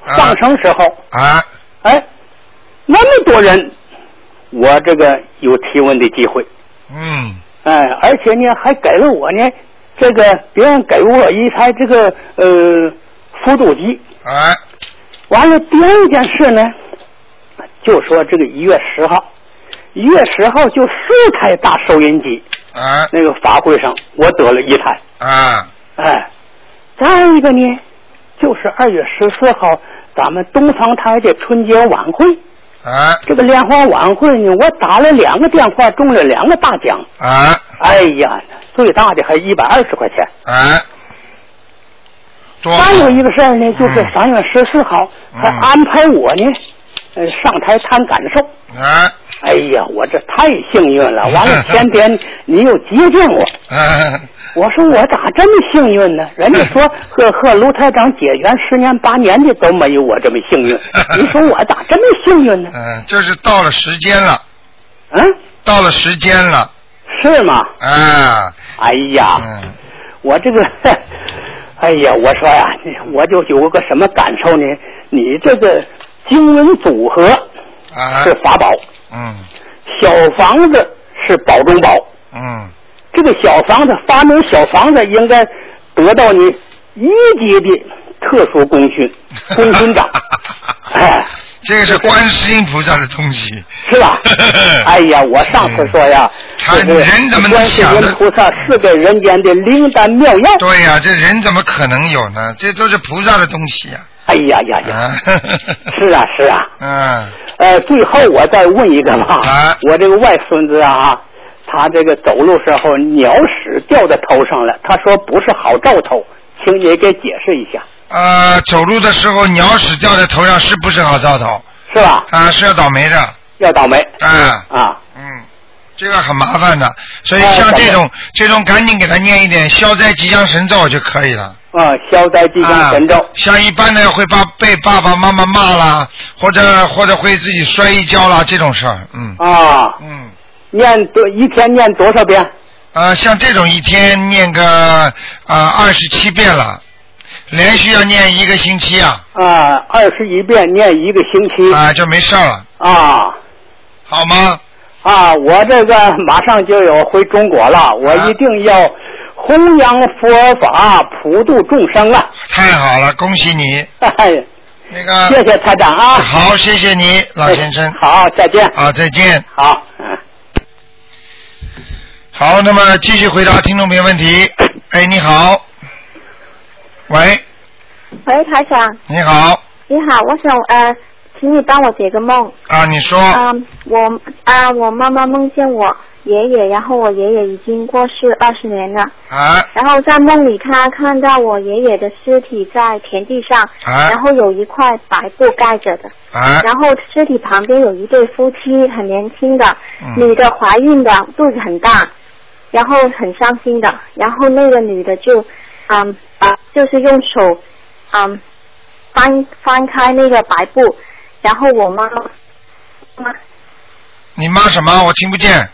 上升时候。啊。哎，那么多人，我这个有提问的机会，嗯。哎，而且呢还给了我呢，这个别人给我一台这个呃复读机，啊。完了第二件事呢，就说这个一月十号，一月十号就四台大收音机，啊。那个法会上我得了一台，啊。哎，再一个呢，就是二月十四号咱们东方台的春节晚会。啊这个联欢晚会呢，我打了两个电话，中了两个大奖。啊哎呀，最大的还一百二十块钱。啊！还有一个事儿呢，就是嗯三月十四号，嗯还安排我呢，呃，上台谈感受。啊哎呀，我这太幸运了！完了，前天你又接见我，啊我说我咋这么幸运呢？人家说 和和卢台长结缘十年八年的都没有我这么幸运。你说我咋这么幸运呢？嗯，就是到了时间了，嗯，到了时间了是吗？啊哎呀，嗯我这个，哎呀，我说呀，我就有个什么感受呢？你这个经文组合啊是法宝，嗯小房子是宝中宝。嗯这个小房子发明小房子应该得到你一级的特殊功勋，功勋长，哎，这个是观世音菩萨的东西，是吧？哎呀，我上次说呀，他这个人怎么能观世想的？音菩萨是给人间的灵丹妙药。对呀、这人怎么可能有呢？这都是菩萨的东西呀、哎呀呀呀，啊，是啊是啊。嗯，呃，最后我再问一个吧，啊。我这个外孙子啊，他这个走路时候鸟屎掉在头上了，他说不是好兆头，请你给解释一下，呃，走路的时候鸟屎掉在头上是不是好兆头？是吧？啊，是要倒霉的。要倒霉啊，啊！嗯，这个很麻烦的，所以哎像这种这种赶紧给他念一点消灾吉祥神咒就可以了。啊，消灾吉祥神咒啊，像一般的会把被爸爸妈妈骂啦，或者或者会自己摔一跤啦这种事儿，嗯啊，嗯。念多一天念多少遍？呃，像这种一天念个啊二十七遍了，连续要念一个星期啊，啊，二十一遍念一个星期啊就没事了，啊好吗？啊！我这个马上就要回中国了，我啊一定要弘扬佛法，普度众生啊！太好了，恭喜你。哎，那个谢谢台长啊！好，谢谢你，老先生。好，再见。啊，再见。好，嗯。好，那么继续回答听众朋友问题。哎，你好。喂，喂，台长，你好。你好，我想呃，请你帮我解个梦。啊，你说。嗯，我啊，我妈妈梦见我爷爷，然后我爷爷已经过世二十年了。啊然后在梦里，她看到我爷爷的尸体在田地上，啊然后有一块白布盖着的，啊然后尸体旁边有一对夫妻，很年轻的，嗯女的怀孕的，肚子很大，然后很伤心的，然后那个女的就，嗯把，就是用手，嗯，翻翻开那个白布，然后我妈妈。你妈什么？我听不见。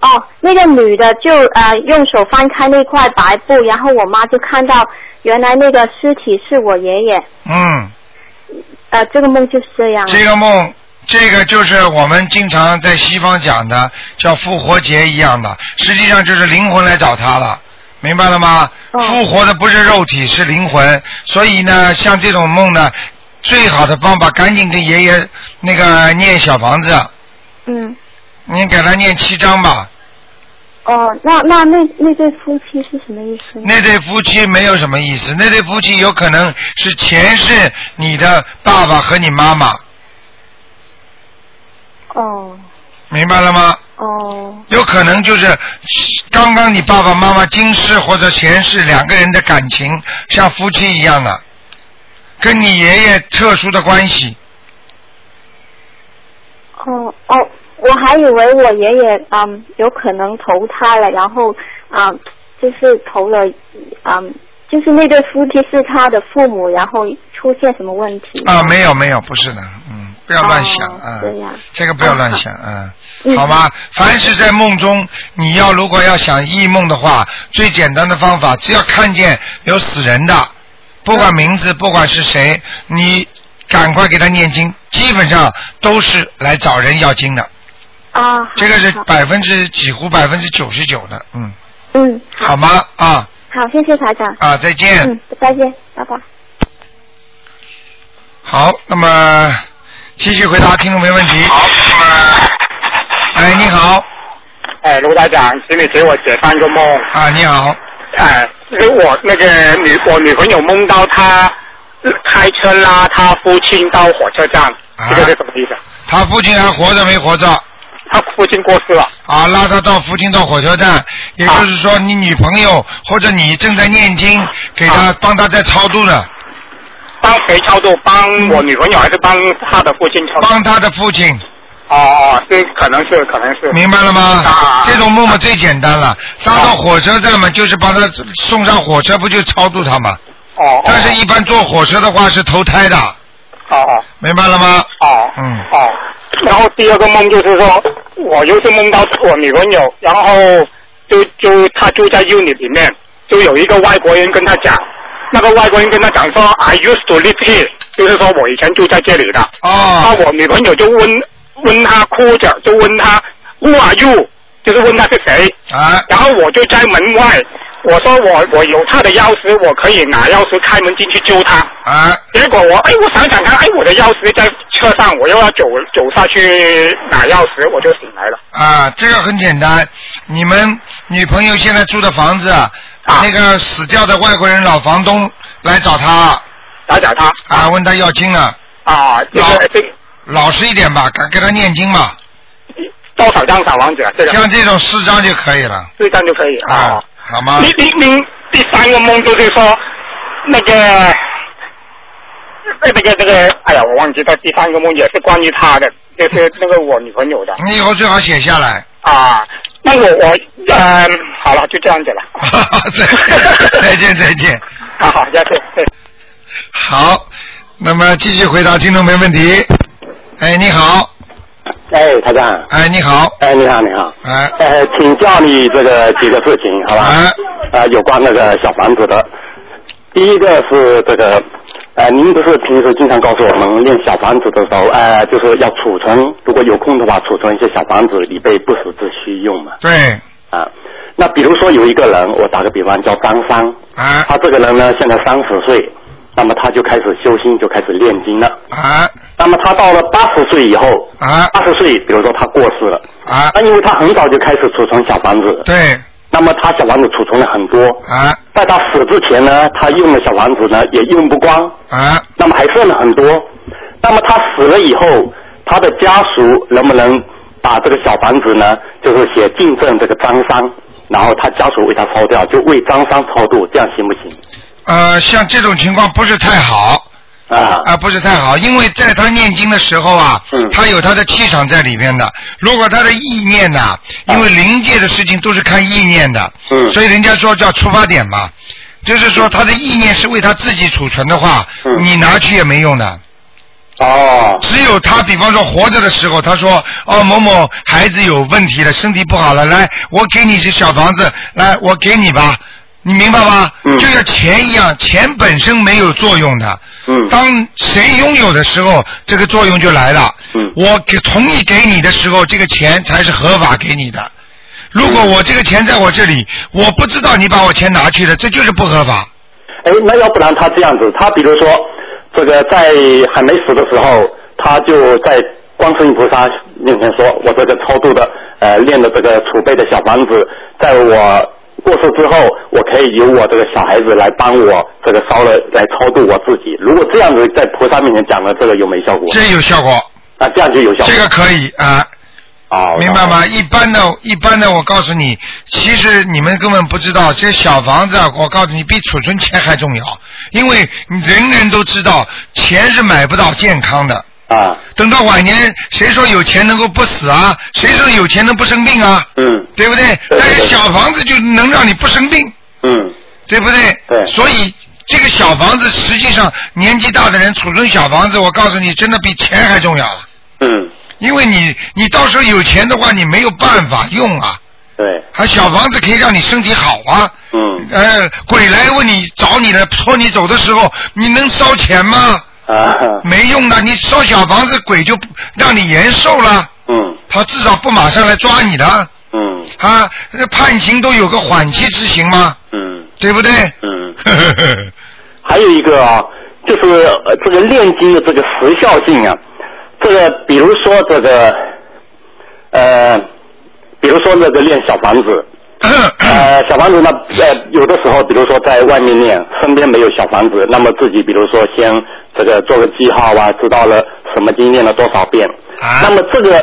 哦，那个女的就呃用手翻开那块白布，然后我妈就看到原来那个尸体是我爷爷，嗯，呃，这个梦就是这样。这个梦，这个就是我们经常在西方讲的叫复活节一样的，实际上就是灵魂来找他了。明白了吗？哦复活的不是肉体，是灵魂。所以呢，像这种梦呢，最好的方法，赶紧跟爷爷那个念小房子，嗯，你给他念七章吧。哦，那那那那对夫妻是什么意思？那对夫妻没有什么意思，那对夫妻有可能是前世你的爸爸和你妈妈，哦明白了吗？哦有可能就是刚刚你爸爸妈妈今世或者前世两个人的感情像夫妻一样的，跟你爷爷特殊的关系。哦哦，我还以为我爷爷嗯有可能投胎了，然后嗯就是投了嗯就是那对夫妻是他的父母，然后出现什么问题？啊，没有没有，不是的，嗯，不要乱想哦啊这个不要乱想，嗯，嗯好吗？凡是在梦中，你要如果要想忆梦的话，最简单的方法，只要看见有死人的，不管名字，不管是谁，你赶快给他念经，基本上都是来找人要经的，啊，好这个是百分之几乎百分之九十九的，嗯，嗯好吗？啊好，谢谢台长。啊，再见。嗯，再见，拜拜。好，那么继续回答听众没问题。好，哎，你好，哎，卢台长，请你给我解三个梦。啊，你好，哎，我那个女我女朋友梦到她呃开车拉她父亲到火车站，啊这个是什么意思？他父亲还活着没活着？他父亲过世了。啊，拉他到父亲到火车站，也就是说，你女朋友或者你正在念经，给他帮他在超度呢，帮谁操作？帮我女朋友还是帮他的父亲操作？帮他的父亲，哦哦，这可能是可能是。明白了吗啊？这种梦嘛最简单了，搭到火车站嘛，就是把他送上火车，不就超度他嘛？哦哦。但是，一般坐火车的话是投胎的，哦哦明白了吗？哦。嗯哦，然后第二个梦就是说，我又是梦到我女朋友，然后就就她住在 unit 里面，就有一个外国人跟她讲，那个外国人跟他讲说，I used to live here，就是说我以前住在这里的。哦那我女朋友就问问他哭着，就问他 Who are you？就是问他是谁。啊然后我就在门外，我说我我有他的钥匙，我可以拿钥匙开门进去救他。啊结果我哎，我想想看，哎，我的钥匙在车上，我又要走走下去拿钥匙，我就醒来了。啊，这个很简单，你们女朋友现在住的房子，啊那个死掉的外国人老房东来找他，打打他啊，问他要经了，啊，这个这个老实一点吧，给给他念经嘛，多少张小王子啊？这个像这种四张就可以了，四张就可以啊啊。，好吗？你你你第三个梦就是说，那个那个那个，哎呀，我忘记了第三个梦也是关于他的，就是那个我女朋友的你以后最好写下来。啊。那我我嗯、好了，就这样子了。再见再见。好好，再见。对好，那么继续回答听众没问题。哎，你好，哎，台长。哎，你好。哎，你好，你好。哎。呃，请教你这个几个事情，好吧？哎。呃，有关那个小房子的。第一个是这个，呃，您不是平时经常告诉我们练小房子的时候，呃，就是要储存，如果有空的话，储存一些小房子以备不时之需用嘛。对。啊，那比如说有一个人，我打个比方叫张三，啊他这个人呢现在三十岁，那么他就开始修心，就开始练经了。啊那么他到了八十岁以后，啊八十岁，比如说他过世了，啊，那因为他很早就开始储存小房子，对那么他小房子储存了很多，啊在他死之前呢，他用的小房子呢也用不光，啊那么还剩了很多。那么他死了以后，他的家属能不能把这个小房子呢，就是写进赠这个张三，然后他家属为他抄掉，就为张三超度，这样行不行？呃，像这种情况不是太好。啊啊，不是太好，因为在他念经的时候啊，嗯他有他的气场在里面的。如果他的意念呐、因为灵界的事情都是看意念的，嗯所以人家说叫出发点嘛，就是说他的意念是为他自己储存的话，嗯你拿去也没用的。哦，只有他，比方说活着的时候，他说哦某某孩子有问题了，身体不好了，来我给你这小房子，来我给你吧，你明白吗？嗯就像钱一样，钱本身没有作用的。嗯当谁拥有的时候，这个作用就来了。嗯我给同意给你的时候，这个钱才是合法给你的。如果我这个钱在我这里，我不知道你把我钱拿去了，这就是不合法。哎，那要不然他这样子，他比如说这个在还没死的时候，他就在观世音菩萨面前说：“我这个超度的呃练的这个储备的小房子，在我过世之后，我可以由我这个小孩子来帮我这个烧了来超度我自己。如果这样子在菩萨面前讲了，这个有没效果？这有效果，啊，这样就有效果。这个可以啊。哦，明白吗？一般的，一般的，我告诉你，其实你们根本不知道，这小房子啊，我告诉你，比储存钱还重要，因为人人都知道，钱是买不到健康的。啊，等到晚年，谁说有钱能够不死啊？谁说有钱能不生病啊？嗯对不对？对但是小房子就能让你不生病，嗯对不对？对所以这个小房子，实际上年纪大的人储存小房子，我告诉你，真的比钱还重要了。嗯，因为你你到时候有钱的话，你没有办法用啊。对，还小房子可以让你身体好啊。嗯呃，鬼来问你找你了，拖你走的时候，你能烧钱吗？啊，没用的，你烧小房子，鬼就不让你延寿了。嗯他至少不马上来抓你的嗯啊，那判刑都有个缓期执行吗？嗯对不对？嗯。还有一个啊，就是呃这个炼金的这个时效性啊，这个比如说这个呃，比如说那个炼小房子，呃，小房子呢，呃，有的时候，比如说在外面练，身边没有小房子，那么自己比如说先这个做个记号啊，知道了什么经练了多少遍，啊那么这个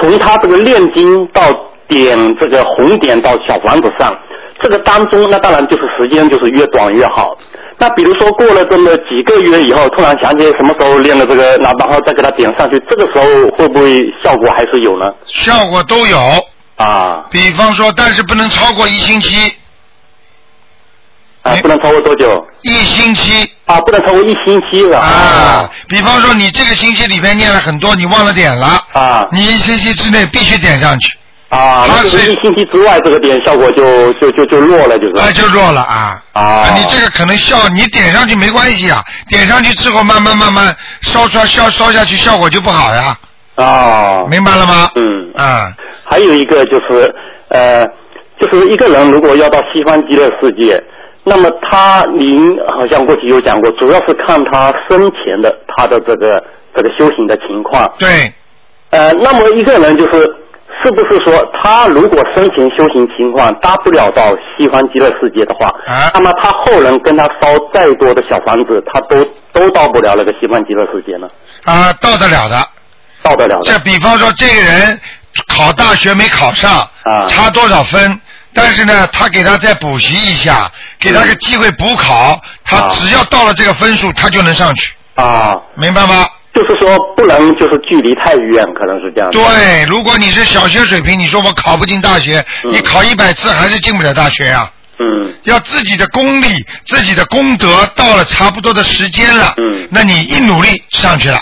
从他这个炼经到点这个红点到小房子上，这个当中，那当然就是时间就是越短越好。那比如说过了这么几个月以后，突然想起什么时候练了这个，那然后再给他点上去，这个时候会不会效果还是有呢？效果都有，啊比方说，但是不能超过一星期，啊，不能超过多久？一星期啊，不能超过一星期是吧？啊。比方说，你这个星期里面念了很多，你忘了点了，啊你一星期之内必须点上去，啊，那就是一星期之外，这个点效果就就就就弱了，就是。啊就弱了啊。啊你这个可能效，你点上去没关系啊，点上去之后慢慢慢慢烧烧烧烧下去，效果就不好呀，啊，明白了吗？嗯，啊，还有一个就是呃，就是一个人如果要到西方极乐世界，那么他您好像过去有讲过，主要是看他生前的他的这个这个修行的情况。对，呃，那么一个人就是是不是说他如果生前修行情况达不了到西方极乐世界的话，啊那么他后人跟他烧再多的小房子，他都都到不了那个西方极乐世界呢？啊，到得了的。到得了的。这比方说，这个人考大学没考上，啊差多少分？但是呢，他给他再补习一下，给他个机会补考，他啊只要到了这个分数，他就能上去，啊，明白吗？就是说不能就是距离太远，可能是这样。。对，如果你是小学水平，你说我考不进大学，嗯你考一百次还是进不了大学呀、嗯要自己的功力、自己的功德到了差不多的时间了，嗯那你一努力上去了，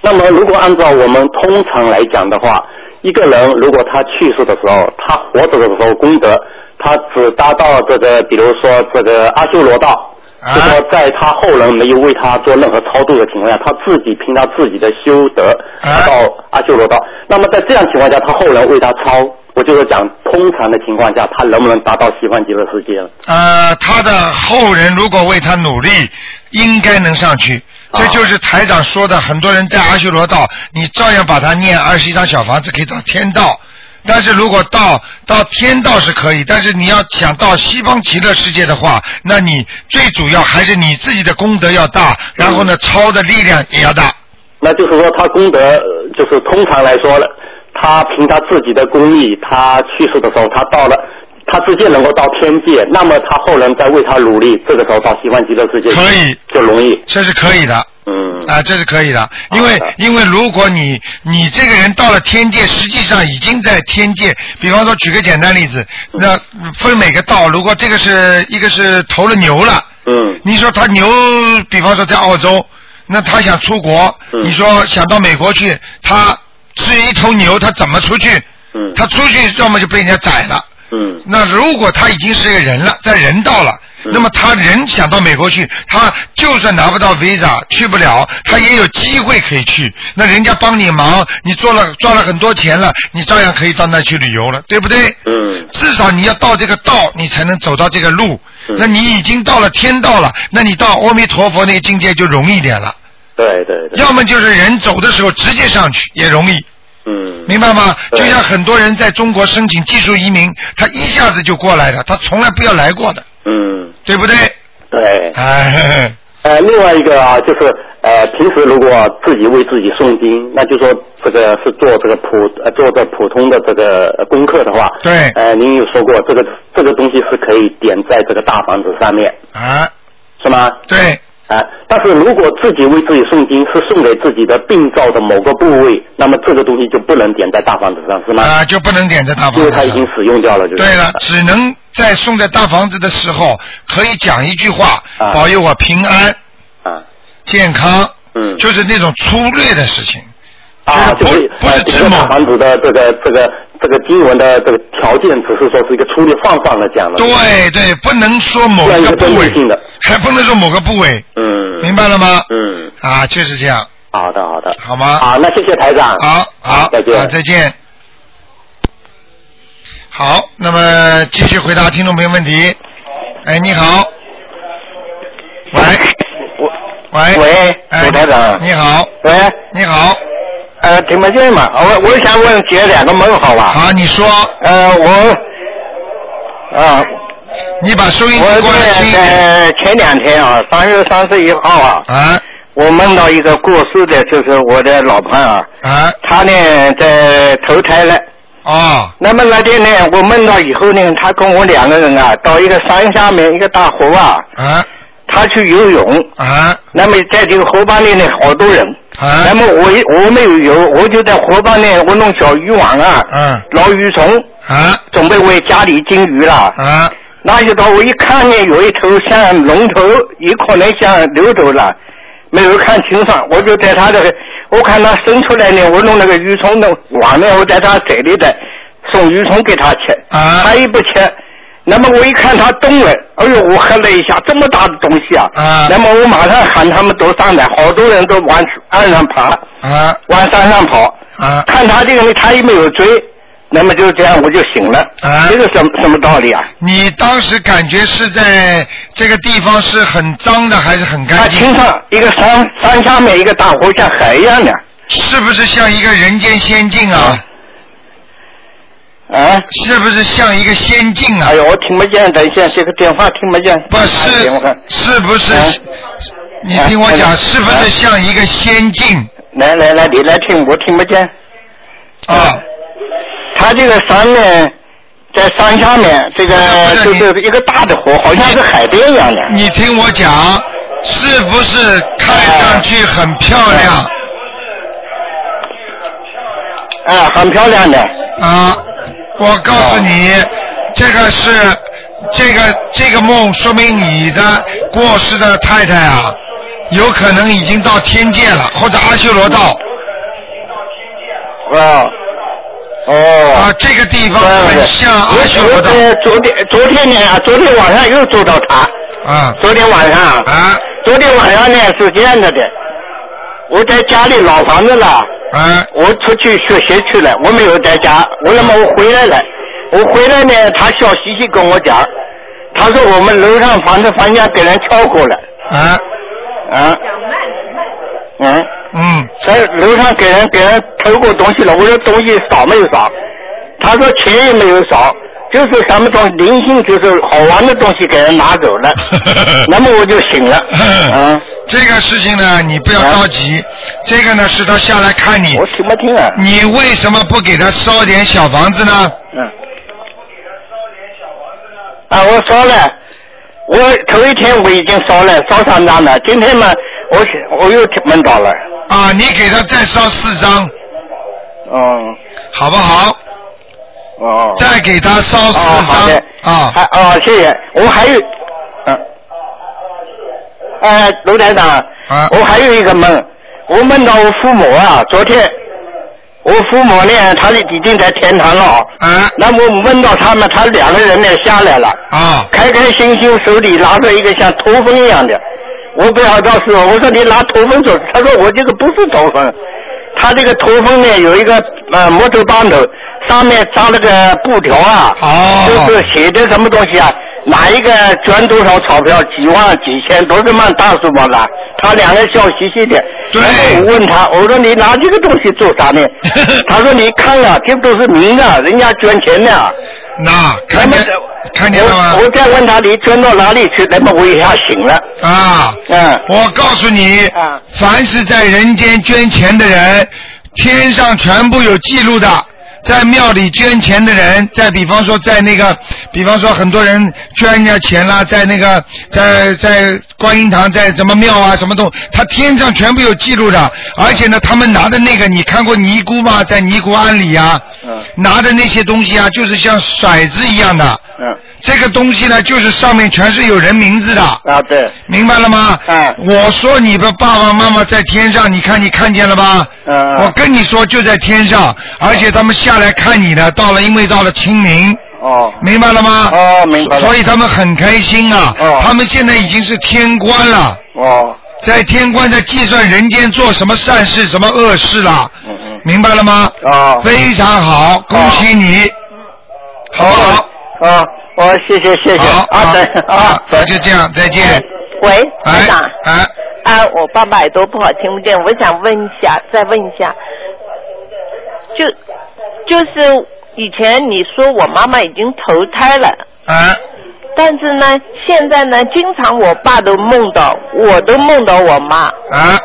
那么，如果按照我们通常来讲的话，一个人如果他去世的时候，他活着的时候功德，他只达到这个，比如说这个阿修罗道，啊就说在他后人没有为他做任何超度的情况下，他自己凭他自己的修德啊到阿修罗道。那么在这样情况下，他后人为他超，我就是讲通常的情况下，他能不能达到西方极乐世界了？呃，他的后人如果为他努力，应该能上去。这就是台长说的，很多人在阿修罗道，你照样把他念二十一张小房子，可以到天道。但是如果到到天道是可以，但是你要想到西方极乐世界的话，那你最主要还是你自己的功德要大，然后呢，超的力量也要大。那就是说，他功德，呃就是通常来说了，他凭他自己的功力，他去世的时候，他到了，他直接能够到天界，那么他后人再为他努力，这个时候到西方极乐世界可以就容易。这是可以的。嗯啊，这是可以的，因为因为如果你你这个人到了天界，实际上已经在天界。比方说，举个简单例子，那分每个道，如果这个是一个是投了牛了，嗯你说他牛，比方说在澳洲，那他想出国，嗯你说想到美国去，他是一头牛，他怎么出去？嗯他出去要么就被人家宰了。嗯那如果他已经是个人了，在人道了，嗯那么他人想到美国去，他就算拿不到 visa 去不了，他也有机会可以去。那人家帮你忙，你做了赚了很多钱了，你照样可以到那去旅游了，对不对？嗯至少你要到这个道，你才能走到这个路。嗯那你已经到了天道了，那你到阿弥陀佛那个境界就容易点了。对对对。要么就是人走的时候直接上去也容易。嗯。明白吗？就像很多人在中国申请技术移民，他一下子就过来了，他从来不要来过的，嗯。对不对？对。哎，呃，另外一个啊，就是呃，平时如果自己为自己诵经，那就说这个是做这个普呃做的普通的这个呃功课的话，对。呃，您有说过这个这个东西是可以点在这个大房子上面，啊，是吗？对，啊、但是如果自己为自己诵经是送给自己的病灶的某个部位，那么这个东西就不能点在大房子上，是吗？啊，就不能点在大房子因为它已经。使用掉了，就是。对了，只能在送在大房子的时候，可以讲一句话，啊保佑我平安啊，健康，嗯，就是那种粗略的事情。啊，就就是是不不是呃这个指某房子的这个这个这个经文的这个条件，只是说是一个粗略泛泛的讲了。对对，不能说某一个个部位性的，还不能说某个部位，嗯，明白了吗？嗯，啊，就是这样，好的好的，好吗？好，那谢谢台长。好好，再见好再见。好，那么继续回答听众朋友问题。哎，你好。喂。喂。喂，哎台长。你好。喂，你好。呃，听不见嘛？我我想问解两个梦，好吧？好，你说。呃，我啊，你把收音机我关了轻一点。在前两天啊，三月三十一号啊，啊我梦到一个过世的，就是我的老伴啊，啊他呢在投胎了。哦那么那天呢，我梦到以后呢，他跟我两个人啊，到一个山下面一个大湖啊，啊他去游泳。啊那么在这个湖畔里呢，好多人。啊那么我一我没有油，我就在河旁呢，我弄小渔网啊，嗯捞鱼虫，啊准备为家里金鱼了。啊那一到我一看呢，有一头像龙头，也可能像牛头了，没有看清楚，我就在它的，我看它伸出来呢，我弄那个鱼虫的网呢，我在它嘴里的送鱼虫给它吃，啊它也不吃。那么我一看他动了，哎呦，我喝了一下，这么大的东西啊！啊那么我马上喊他们都上来，好多人都往岸上爬，啊往山上跑。啊看他这个呢，他也没有追，那么就这样我就醒了。啊这个什么什么道理啊？你当时感觉是在这个地方是很脏的，还是很干净？清上一个山山下面一个大湖，像海一样的。是不是像一个人间仙境啊？啊？是不是像一个仙境啊？哎呦，我听不见，等一下，这个电话听不见。不是，是不是？你听我讲，是不是像一个仙境？来来来，你来听，我听不见。啊。他这个山呢，在山下面，这个就是一个大的湖，好像是海边一样的。你听我讲，是不是看上去很漂亮？啊，很漂亮的。啊，我告诉你，这个是这个这个梦，说明你的过世的太太啊，有可能已经到天界了，或者阿修罗道。啊。哦。啊，这个地方很像阿修罗道。昨天昨天呢，昨天晚上又做到他。啊。昨天晚上。啊。昨天晚上呢是这样的的，我在家里老房子了。啊。我出去学习去了，我没有在家。我那么我回来了，我回来呢，他笑嘻嘻跟我讲，他说我们楼上房子房间给人敲过了。啊。啊。嗯。嗯。在楼上给人给人偷过东西了，我说东西少没有少？他说钱也没有少，就是什么东西零星，就是好玩的东西给人拿走了。那么我就醒了。嗯。这个事情呢，你不要着急。这个呢，是他下来看你。我听不听啊？你为什么不给他烧点小房子呢？嗯。啊，我烧了，我头一天我已经烧了，烧三张了。今天嘛，我我又梦到了。啊，你给他再烧四张。嗯。好不好？哦。再给他烧四张。哦，好的。啊。还哦，谢谢。我还有，嗯。呃，卢台长，啊、我还有一个梦，我梦到我父母啊，昨天我父母呢，他们已经在天堂了，啊，那么我梦到他们，他两个人呢下来了，啊，开开心心手里拿着一个像驼峰一样的，我不要告诉我，我说你拿驼峰走，他说我这个不是驼峰，他这个驼峰呢有一个呃木头棒头，上面扎了个布条啊，哦，就是写的什么东西啊？哪一个捐多少钞票，几万几千都是蛮大数目的。他两个笑嘻嘻的。对。我问他，我说你拿这个东西做啥呢？他说你看了，这都是明的，人家捐钱的。那看见看见了吗？我再问他，你捐到哪里去？那么我一下醒了。啊。嗯。我告诉你，啊，凡是在人间捐钱的人，天上全部有记录的。在庙里捐钱的人，在比方说在那个，比方说很多人捐人家钱啦，在那个在在观音堂，在什么庙啊，什么东，他天上全部有记录的。而且呢，他们拿的那个，你看过尼姑吗？在尼姑庵里啊，嗯，拿的那些东西啊，就是像骰子一样的。嗯。这个东西呢，就是上面全是有人名字的。啊，对。明白了吗？嗯。我说你的爸爸妈妈在天上，你看你看见了吧？嗯。我跟你说就在天上，而且他们下来看你的，到了因为到了清明。哦。明白了吗？哦，明白了。所以他们很开心啊。哦。他们现在已经是天官了。哦。在天官在计算人间做什么善事、什么恶事了。嗯嗯。明白了吗？哦。非常好，恭喜你。好不好？啊，我谢谢谢谢。好啊，对啊，那就这样，再见。喂，哎台长。哎。啊，我爸爸耳朵不好，听不见。我想问一下，再问一下，就就是以前你说我妈妈已经投胎了，啊。但是呢，现在呢，经常我爸都梦到，我都梦到我妈。啊。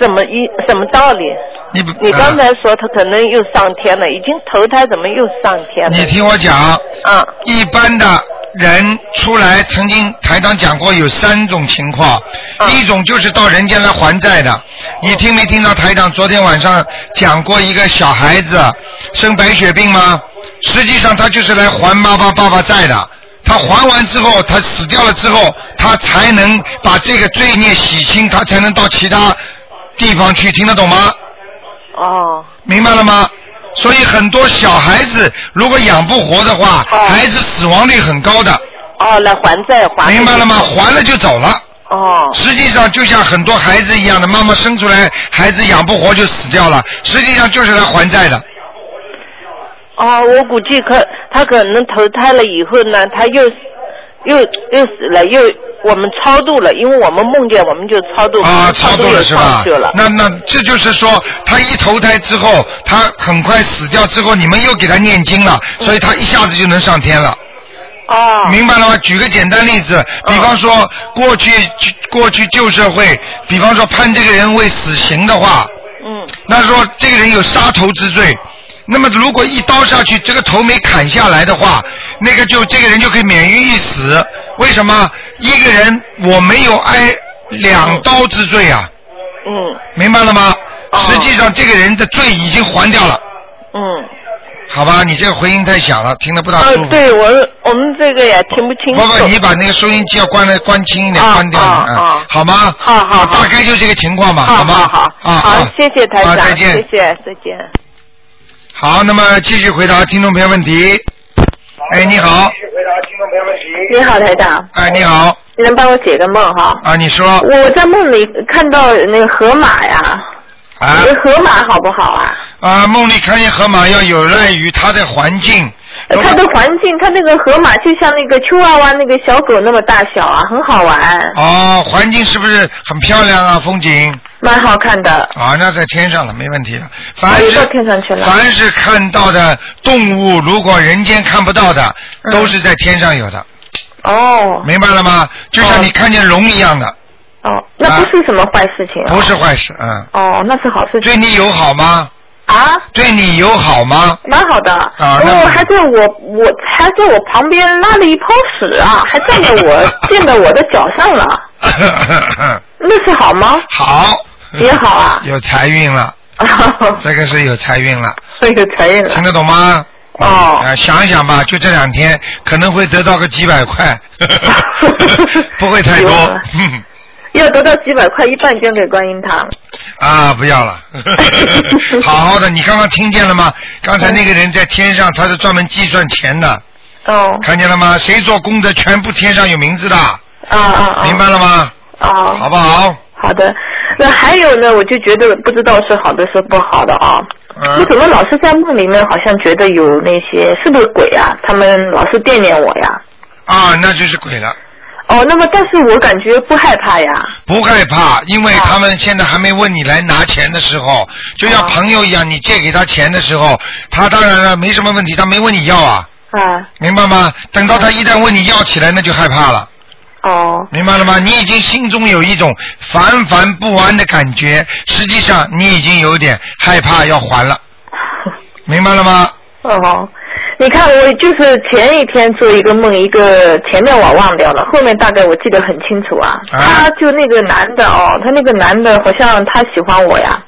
什么一什么道理？你不你刚才说他可能又上天了，已经投胎，怎么又上天了？你听我讲。啊。一般的人出来，曾经台长讲过有三种情况，啊一种就是到人间来还债的。你听没听到台长昨天晚上讲过一个小孩子生白血病吗？实际上他就是来还妈妈爸爸债的。他还完之后，他死掉了之后，他才能把这个罪孽洗清，他才能到其他地方去，听得懂吗？哦。明白了吗？所以很多小孩子如果养不活的话，孩子死亡率很高的。哦，来还债还。明白了吗？还了就走了。哦。实际上就像很多孩子一样的，妈妈生出来孩子养不活就死掉了，实际上就是来还债的。哦，我估计可他可能投胎了以后呢，他又又又死了，又我们超度了，因为我们梦见我们就超度，啊，超超度了是吧。那那这就是说，他一投胎之后，他很快死掉之后，你们又给他念经了，所以他一下子就能上天了。哦。明白了吗？举个简单例子，比方说过去过去旧社会，比方说判这个人为死刑的话，嗯，那说这个人有杀头之罪。那么如果一刀下去，这个头没砍下来的话，那个就这个人就可以免于一死。为什么？一个人我没有挨两刀之罪啊，嗯明白了吗？实际上这个人的罪已经还掉了。嗯。好吧，你这个回音太响了，听得不大呃舒服。，对我我们这个也听不清楚。不不，你把那个收音机要关的关轻一点，啊关掉啊好吗？好好好大概就这个情况吧，好吗？好好啊好啊，谢谢台长，好再见谢谢，再见。好，那么继续回答听众朋友问题。哎，你好，继续回答听众朋友问题你好，台长。哎，你好，你能帮我解个梦哈？啊，你说我在梦里看到那个河马呀，啊那河马好不好啊？啊，梦里看见河马要有赖于它的环境，呃它的环境，它那个河马就像那个秋娃娃那个小狗那么大小啊，很好玩，哦，环境是不是很漂亮啊？风景蛮好看的。啊，那在天上了，没问题了。凡是天上去了。凡是看到的动物，如果人间看不到的，嗯都是在天上有的，哦明白了吗？就像你看见龙一样的，哦，那不是什么坏事情啊。不是坏事，嗯。哦，那是好事情。对你友好吗？啊？对你友好吗？蛮好的。啊那我还在我我还在我旁边拉了一泡屎啊，还站在我 溅到我的脚上了，那是好吗？好。也好啊。有财运了，这个是有财运了，有财运了。听得懂吗？哦。啊，想想吧，就这两天可能会得到个几百块，不会太多要得到几百块，一半捐给观音堂。啊，不要了，好好的，你刚刚听见了吗？刚才那个人在天上，他是专门计算钱的，哦。看见了吗？谁做功德，全部天上有名字的，啊啊啊！明白了吗？啊。好不好？好的，那还有呢，我就觉得不知道是好的是不好的啊。嗯我怎么老是在梦里面好像觉得有那些是不是鬼啊？他们老是惦念我呀。啊，那就是鬼了。哦，那么但是我感觉不害怕呀。不害怕，因啊为他们现在还没问你来拿钱的时候，就像朋友一样，你借给他钱的时候，他当然了没什么问题，他没问你要啊，啊。明白吗？等到他一旦问你要起来，那就害怕了。哦。明白了吗？你已经心中有一种烦烦不安的感觉，实际上你已经有点害怕要还了，明白了吗？哦，你看我就是前一天做一个梦，一个前面我忘掉了，后面大概我记得很清楚啊。他就那个男的哦，他那个男的好像他喜欢我呀，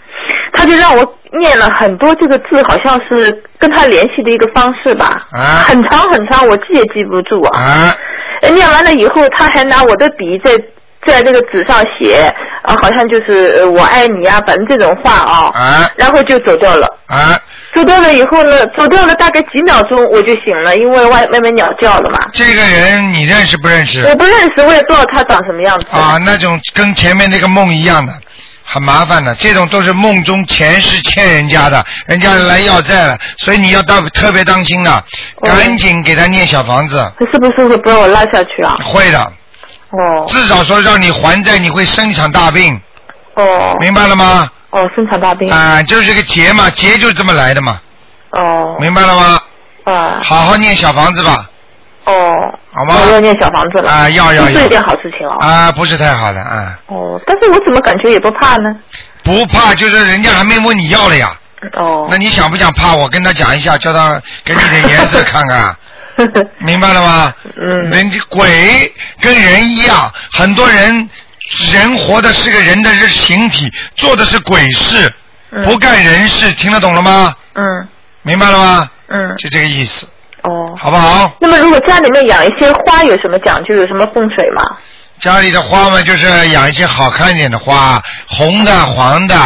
他就让我念了很多这个字，好像是跟他联系的一个方式吧。啊。很长很长，我记也记不住啊。啊。念完了以后，他还拿我的笔在在这个纸上写，啊，好像就是呃我爱你啊，反正这种话啊。啊。然后就走掉了。啊。走掉了以后呢，走掉了大概几秒钟我就醒了，因为外外面鸟叫了嘛。这个人你认识不认识？我不认识，我也不知道他长什么样子。啊，那种跟前面那个梦一样的，很麻烦的。这种都是梦中前世欠人家的，人家来要债了，所以你要当特别当心的，赶紧给他念小房子。他是不是会把我拉下去啊？会的。哦。至少说让你还债，你会生一场大病。哦。明白了吗？哦，生产大病。啊，就是个劫嘛，劫就是这么来的嘛。哦。明白了吗？啊。好好念小房子吧。哦。好吗？我要念小房子了。啊，要要要。这是一件好事情哦。啊，不是太好的啊。哦，但是我怎么感觉也不怕呢？不怕，就是人家还没问你要了呀。哦。那你想不想怕？我跟他讲一下，叫他给你点颜色看看。明白了吗？嗯。人家鬼跟人一样，很多人人活的是个人的形体，做的是鬼事，不干人事，听得懂了吗？嗯。明白了吗？嗯。就这个意思，哦。好不好？那么如果家里面养一些花有什么讲究？有什么风水吗？家里的花嘛，就是养一些好看一点的花，红的、黄的，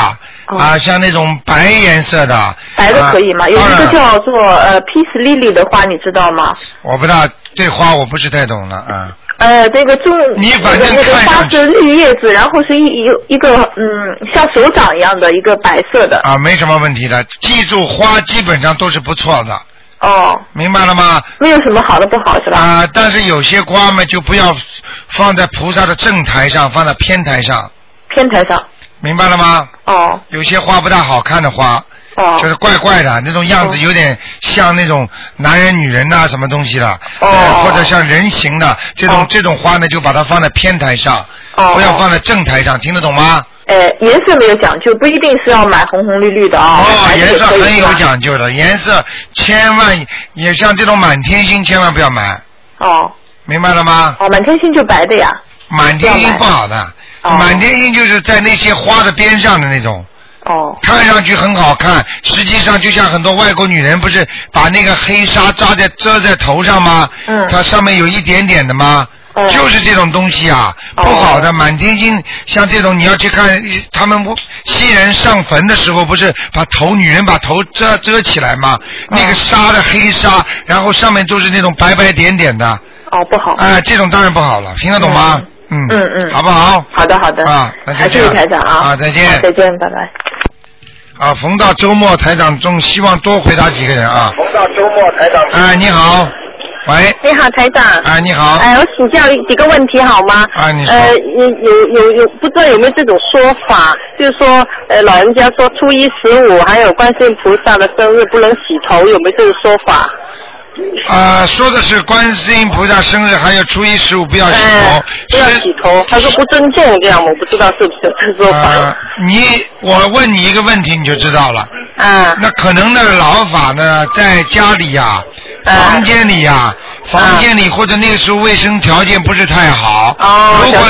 啊，像那种白颜色的。哦白的可以吗？啊有一个叫做呃 peace lily 的花，你知道吗？我不知道对花我不是太懂了啊。呃，这个中你反正那个看上花是绿叶子，然后是一一一个嗯像手掌一样的一个白色的。啊，没什么问题的。记住，花基本上都是不错的。哦，明白了吗？没有什么好的不好是吧？啊，但是有些花嘛，就不要放在菩萨的正台上，放在偏台上，偏台上。明白了吗？哦。有些花不大好看的花，哦，就是怪怪的那种样子，有点像那种男人、女人呐、什么东西的，哦呃或者像人形的这种、这种花呢，就把它放在偏台上，哦不要放在正台上，听得懂吗？哎，颜色没有讲究，不一定是要买红红绿绿的啊。哦，颜色很有讲究的，颜色千万也像这种满天星，千万不要买，哦明白了吗？哦，满天星就白的呀。满天星不好的，哦满天星就是在那些花的边上的那种。哦。看上去很好看，实际上就像很多外国女人不是把那个黑纱扎在遮在头上吗？嗯。它上面有一点点的吗？嗯就是这种东西啊，哦不好的。满天星像这种，你要去看他们不西人上坟的时候，不是把头女人把头遮遮起来吗？那个纱的黑纱，然后上面都是那种白白点点的。哦，不好。哎、这种当然不好了，听得懂吗？嗯嗯嗯好不好？好的好的。啊，那就还是这样台长啊。啊，再见。好再见，拜拜。啊，逢到周末台长中希望多回答几个人啊。逢到周末台长。哎，你好，喂，你好，台长。哎，你好，哎，我请教几个问题好吗？啊，你说，呃，有有有有，不知道有没有这种说法，就是说，呃，老人家说初一十五还有观世音菩萨的生日不能洗头，有没有这种说法？啊，说的是观世音菩萨生日，还有初一十五不要洗头。不要洗头，他说不尊重这样，我不知道是不是有这说法。呃，你我问你一个问题，你就知道了。啊。那可能呢，老法呢，在家里呀、房间里呀、房间里或者那个时候卫生条件不是太好。哦如果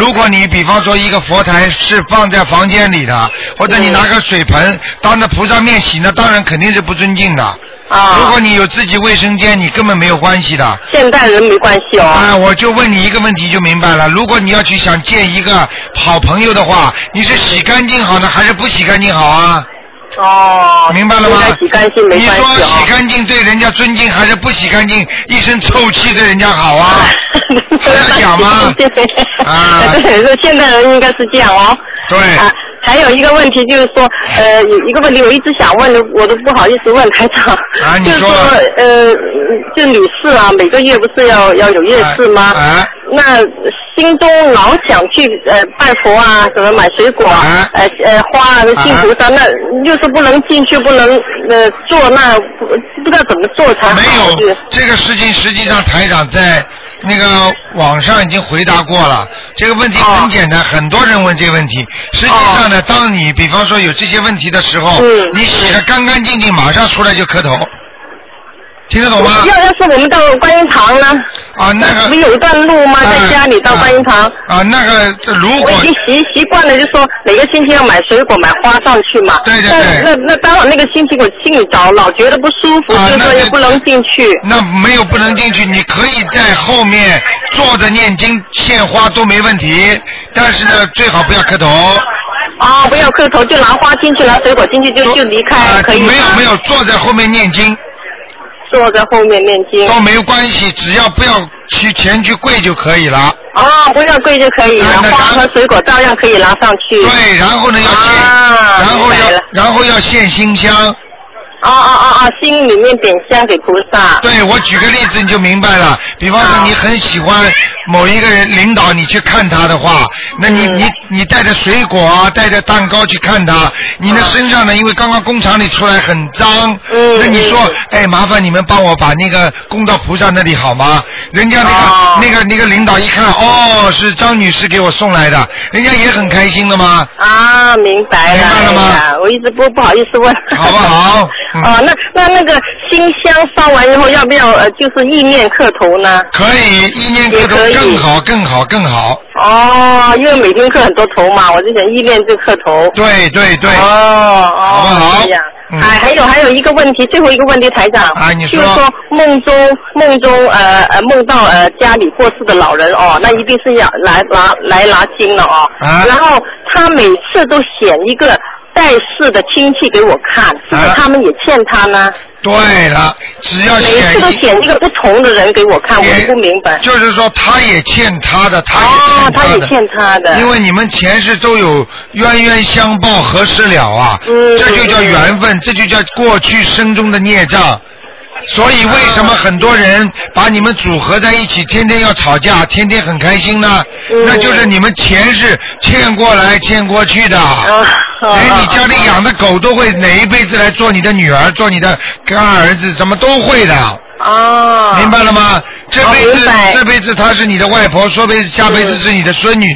如果你比方说一个佛台是放在房间里的，或者你拿个水盆当着菩萨面洗，那当然肯定是不尊敬的。啊如果你有自己卫生间，你根本没有关系的。现代人没关系哦。啊，我就问你一个问题就明白了。如果你要去想见一个好朋友的话，你是洗干净好呢，还是不洗干净好啊？哦。明白了吗洗干净没你说关系哦。洗干净对人家尊敬，还是不洗干净一身臭气对人家好啊？这样讲吗？啊，现代人应该是这样哦。对。啊，还有一个问题就是说，呃，有一个问题我一直想问的，我都不好意思问台长。啊 你说就是说，呃，就女士啊，每个月不是要要有月事吗？啊。那心中老想去呃拜佛啊，什么买水果，啊呃呃花啊，信菩萨，那就是不能进去，不能呃做，那不不知道怎么做才好。没有这个事情，实际上台长在那个网上已经回答过了。这个问题很简单，很多人问这个问题。实际上呢，当你比方说有这些问题的时候，你洗的干干净净，马上出来就磕头。听得懂吗？要要是我们到观音堂呢？啊，那个不是有一段路吗？在家里到观音堂。啊，那个如果我已经习习惯了，就说每个星期要买水果、买花上去嘛。对对对那那那当然那个星期我心里着老觉得不舒服，就说也不能进去。那没有不能进去，你可以在后面坐着念经献花都没问题，但是呢，最好不要磕头。啊，不要磕头，就拿花进去，拿水果进去就就离开，可以吗没有没有，坐在后面念经。坐在后面念经。都没有关系，只要不要去前去跪就可以了。啊，不要跪就可以，了花和水果照样可以拿上去。对，然后呢要献，啊，然后要然后要献心香。啊啊啊啊！心里面点香给菩萨。对，我举个例子你就明白了。比方说你很喜欢某一个人领导，你去看他的话，那你嗯你你带着水果啊，带着蛋糕去看他，你的身上呢，因为刚刚工厂里出来很脏，嗯那你说，哎，麻烦你们帮我把那个供到菩萨那里好吗？人家那个、哦那个那个领导一看，哦，是张女士给我送来的，人家也很开心的嘛？啊，明白了。明白了吗哎我一直不不好意思问。好不好？哦，那那那个新香烧完以后，要不要呃，就是意念磕头呢？可以，意念磕头更好，更好，更好。哦，因为每天磕很多头嘛，我就想意念就磕头。对对对。哦哦，好不好这样。嗯还还有还有一个问题，最后一个问题，台长。啊你说就是说梦中梦中呃呃梦到呃家里过世的老人哦，那一定是要来拿来拿经了哦。啊然后他每次都选一个在世的亲戚给我看，是不是啊他们也欠他呢？对了，只要每次都选一个不同的人给我看，我都不明白。就是说他也欠他的，他也欠哦，他也的。欠他的。因为你们前世都有冤冤相报何时了啊？嗯这就叫缘分，这就叫过去生中的孽障。所以为什么很多人把你们组合在一起，天天要吵架，天天很开心呢？嗯那就是你们前世欠过来欠过去的。啊 连你家里养的狗都会哪一辈子来做你的女儿，做你的干儿子，怎么都会的。哦。明白了吗？这辈子这辈子她是你的外婆，说辈子下辈子是你的孙女。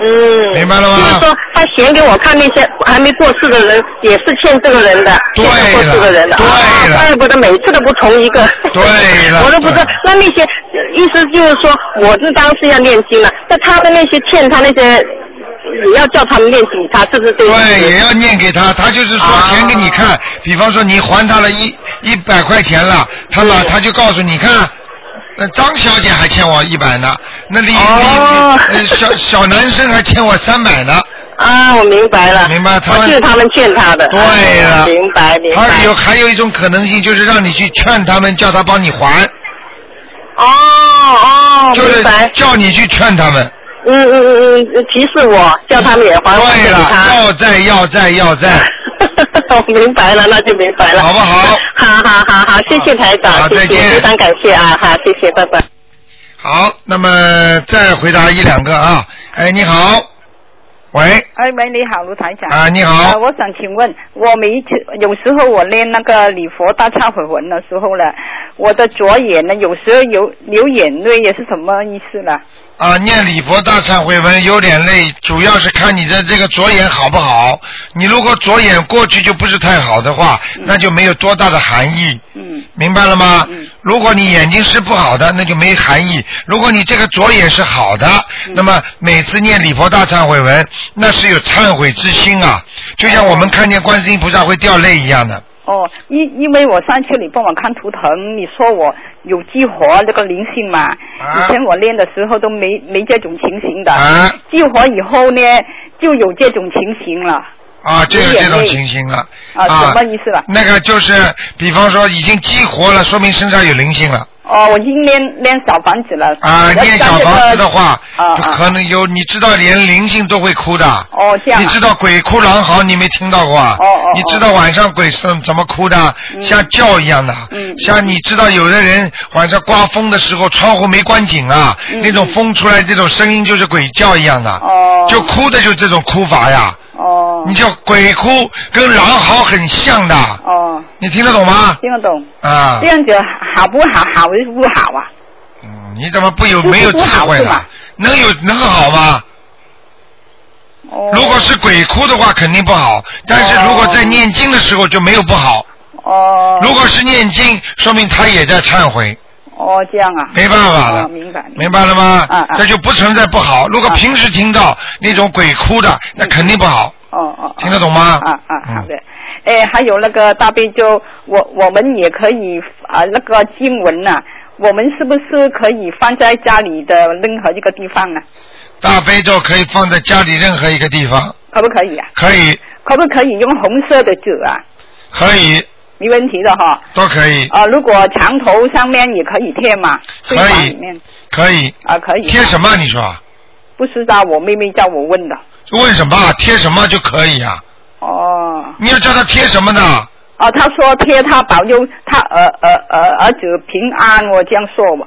嗯，明白了吗就是说，他显给我看那些还没过世的人，也是欠这个人的，对欠过世的人的。对了啊怪不得每次都不同一个。对了 我都不知道。那那些意思就是说，我是当时要念经了，那他的那些欠他那些，也要叫他们念给他，是不是？对，也要念给他。他就是说钱给你看，比方说你还他了一一百块钱了，他把他就告诉你看。那张小姐还欠我一百呢，那李李呃小小男生还欠我三百呢。啊，我明白了。明白，他们哦就是他们欠他的。对了，啊明白明白。他有还有一种可能性，就是让你去劝他们，叫他帮你还，哦哦，就是。叫你去劝他们。嗯嗯嗯嗯，提示我，叫他们也还还给对了，要债要债要债。明白了，那就明白了。好不好？好好好好，谢谢台长，好再见非常感谢啊，好，谢谢，拜拜。好，那么再回答一两个啊。哎，你好，喂，哎喂，你好，卢台长。啊你好呃我想请问，我每一次有时候我练那个礼佛大忏悔文的时候呢，我的左眼呢有时候有流眼泪，也是什么意思呢？啊，念礼佛大忏悔文有点累，主要是看你的这个左眼好不好。你如果左眼过去就不是太好的话，那就没有多大的含义。嗯。明白了吗？嗯。如果你眼睛是不好的，那就没含义。如果你这个左眼是好的，那么每次念礼佛大忏悔文，那是有忏悔之心啊，就像我们看见观世音菩萨会掉泪一样的。哦，因因为我上次你帮我看图腾，你说我有激活这个灵性嘛，啊。以前我练的时候都没没这种情形的，啊。激活以后呢就有这种情形了。啊，就有这种情形了。啊，什么意思了？那个就是，比方说已经激活了，说明身上有灵性了。哦，我已经练练小房子了。啊，要念小房子的话，啊啊可能有，你知道连灵性都会哭的。哦，这样啊。你知道鬼哭狼嚎，你没听到过啊？哦哦你知道晚上鬼是怎么哭的？像叫一样的。嗯。像你知道有的人晚上刮风的时候，窗户没关紧啊，那种风出来这种声音就是鬼叫一样的。嗯哦。就哭的就是这种哭法呀。哦。你叫鬼哭跟狼嚎很像的。哦。你听得懂吗？听得懂。啊这。样子好不好？好还是不好啊？你怎么不有没有智慧了？能有能好吗？哦如果是鬼哭的话，肯定不好。但是如果在念经的时候就没有不好。哦。如果是念经，说明他也在忏悔，哦，这样啊。没办法了哦明白。明白了吗？啊啊这就不存在不好。如果平时听到那种鬼哭的，那肯定不好。哦哦。听得懂吗？啊啊，好的。哎，还有那个大悲咒，我我们也可以啊，那个经文呐、我们是不是可以放在家里的任何一个地方呢？大悲咒可以放在家里任何一个地方，可不可以啊？可以，可不可以用红色的纸啊？可以，没问题的哈。都可以，啊，如果墙头上面也可以贴嘛，可以可以。啊可以。贴什么？你说？不知道，我妹妹叫我问的。问什么？贴什么就可以啊？哦。你要叫他贴什么呢？哦，他说贴他保佑他儿儿儿儿子平安，我这样说吧，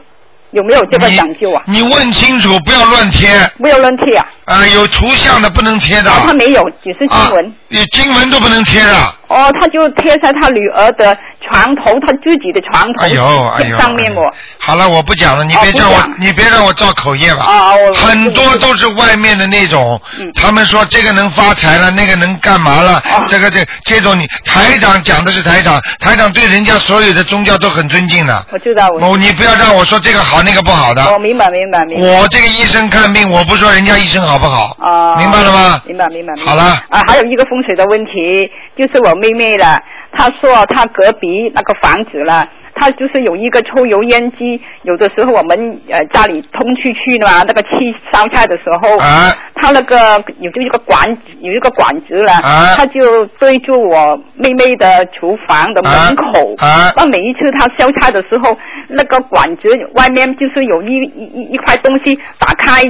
有没有这个讲究啊？你问清楚，不要乱贴。不要乱贴啊！啊，有图像的不能贴的。啊，他没有，只是经文。你经文都不能贴的。哦，他就贴在他女儿的床头，他自己的床头哎呦哎呦上面我。好了，我不讲了，你别叫我，你别让我造口业吧。啊，我很多都是外面的那种，他们说这个能发财了，那个能干嘛了，这个这这种你台长讲的是台长，台长对人家所有的宗教都很尊敬的。我知道，我哦，你不要让我说这个好那个不好的。我明白明白明白。我这个医生看病，我不说人家医生好不好，啊，明白了吗？明白明白。明白好了啊，还有一个风水的问题，就是我妹妹了，她说她隔壁那个房子了。她就是有一个抽油烟机，有的时候我们呃家里通出去嘛，那个气烧菜的时候，啊她那个有就一个管有一个管子了，啊她就对住我妹妹的厨房的门口，啊那每一次她烧菜的时候，那个管子外面就是有一一一一块东西打开。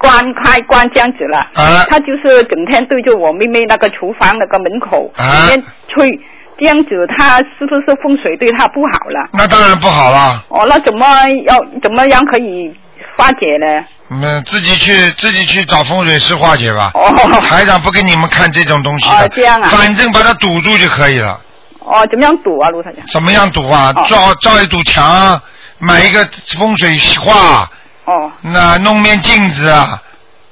关开关这样子了，啊他就是整天对着我妹妹那个厨房那个门口啊里面吹这样子他是不是风水对他不好了？那当然不好了。哦，那怎么要怎么样可以化解呢？嗯，自己去自己去找风水师化解吧。哦。台长不给你们看这种东西的。哦这样啊反正把它堵住就可以了。哦，怎么样堵啊，卢台长？怎么样堵啊？哦造造一堵墙，买一个风水画，哦那弄面镜子啊。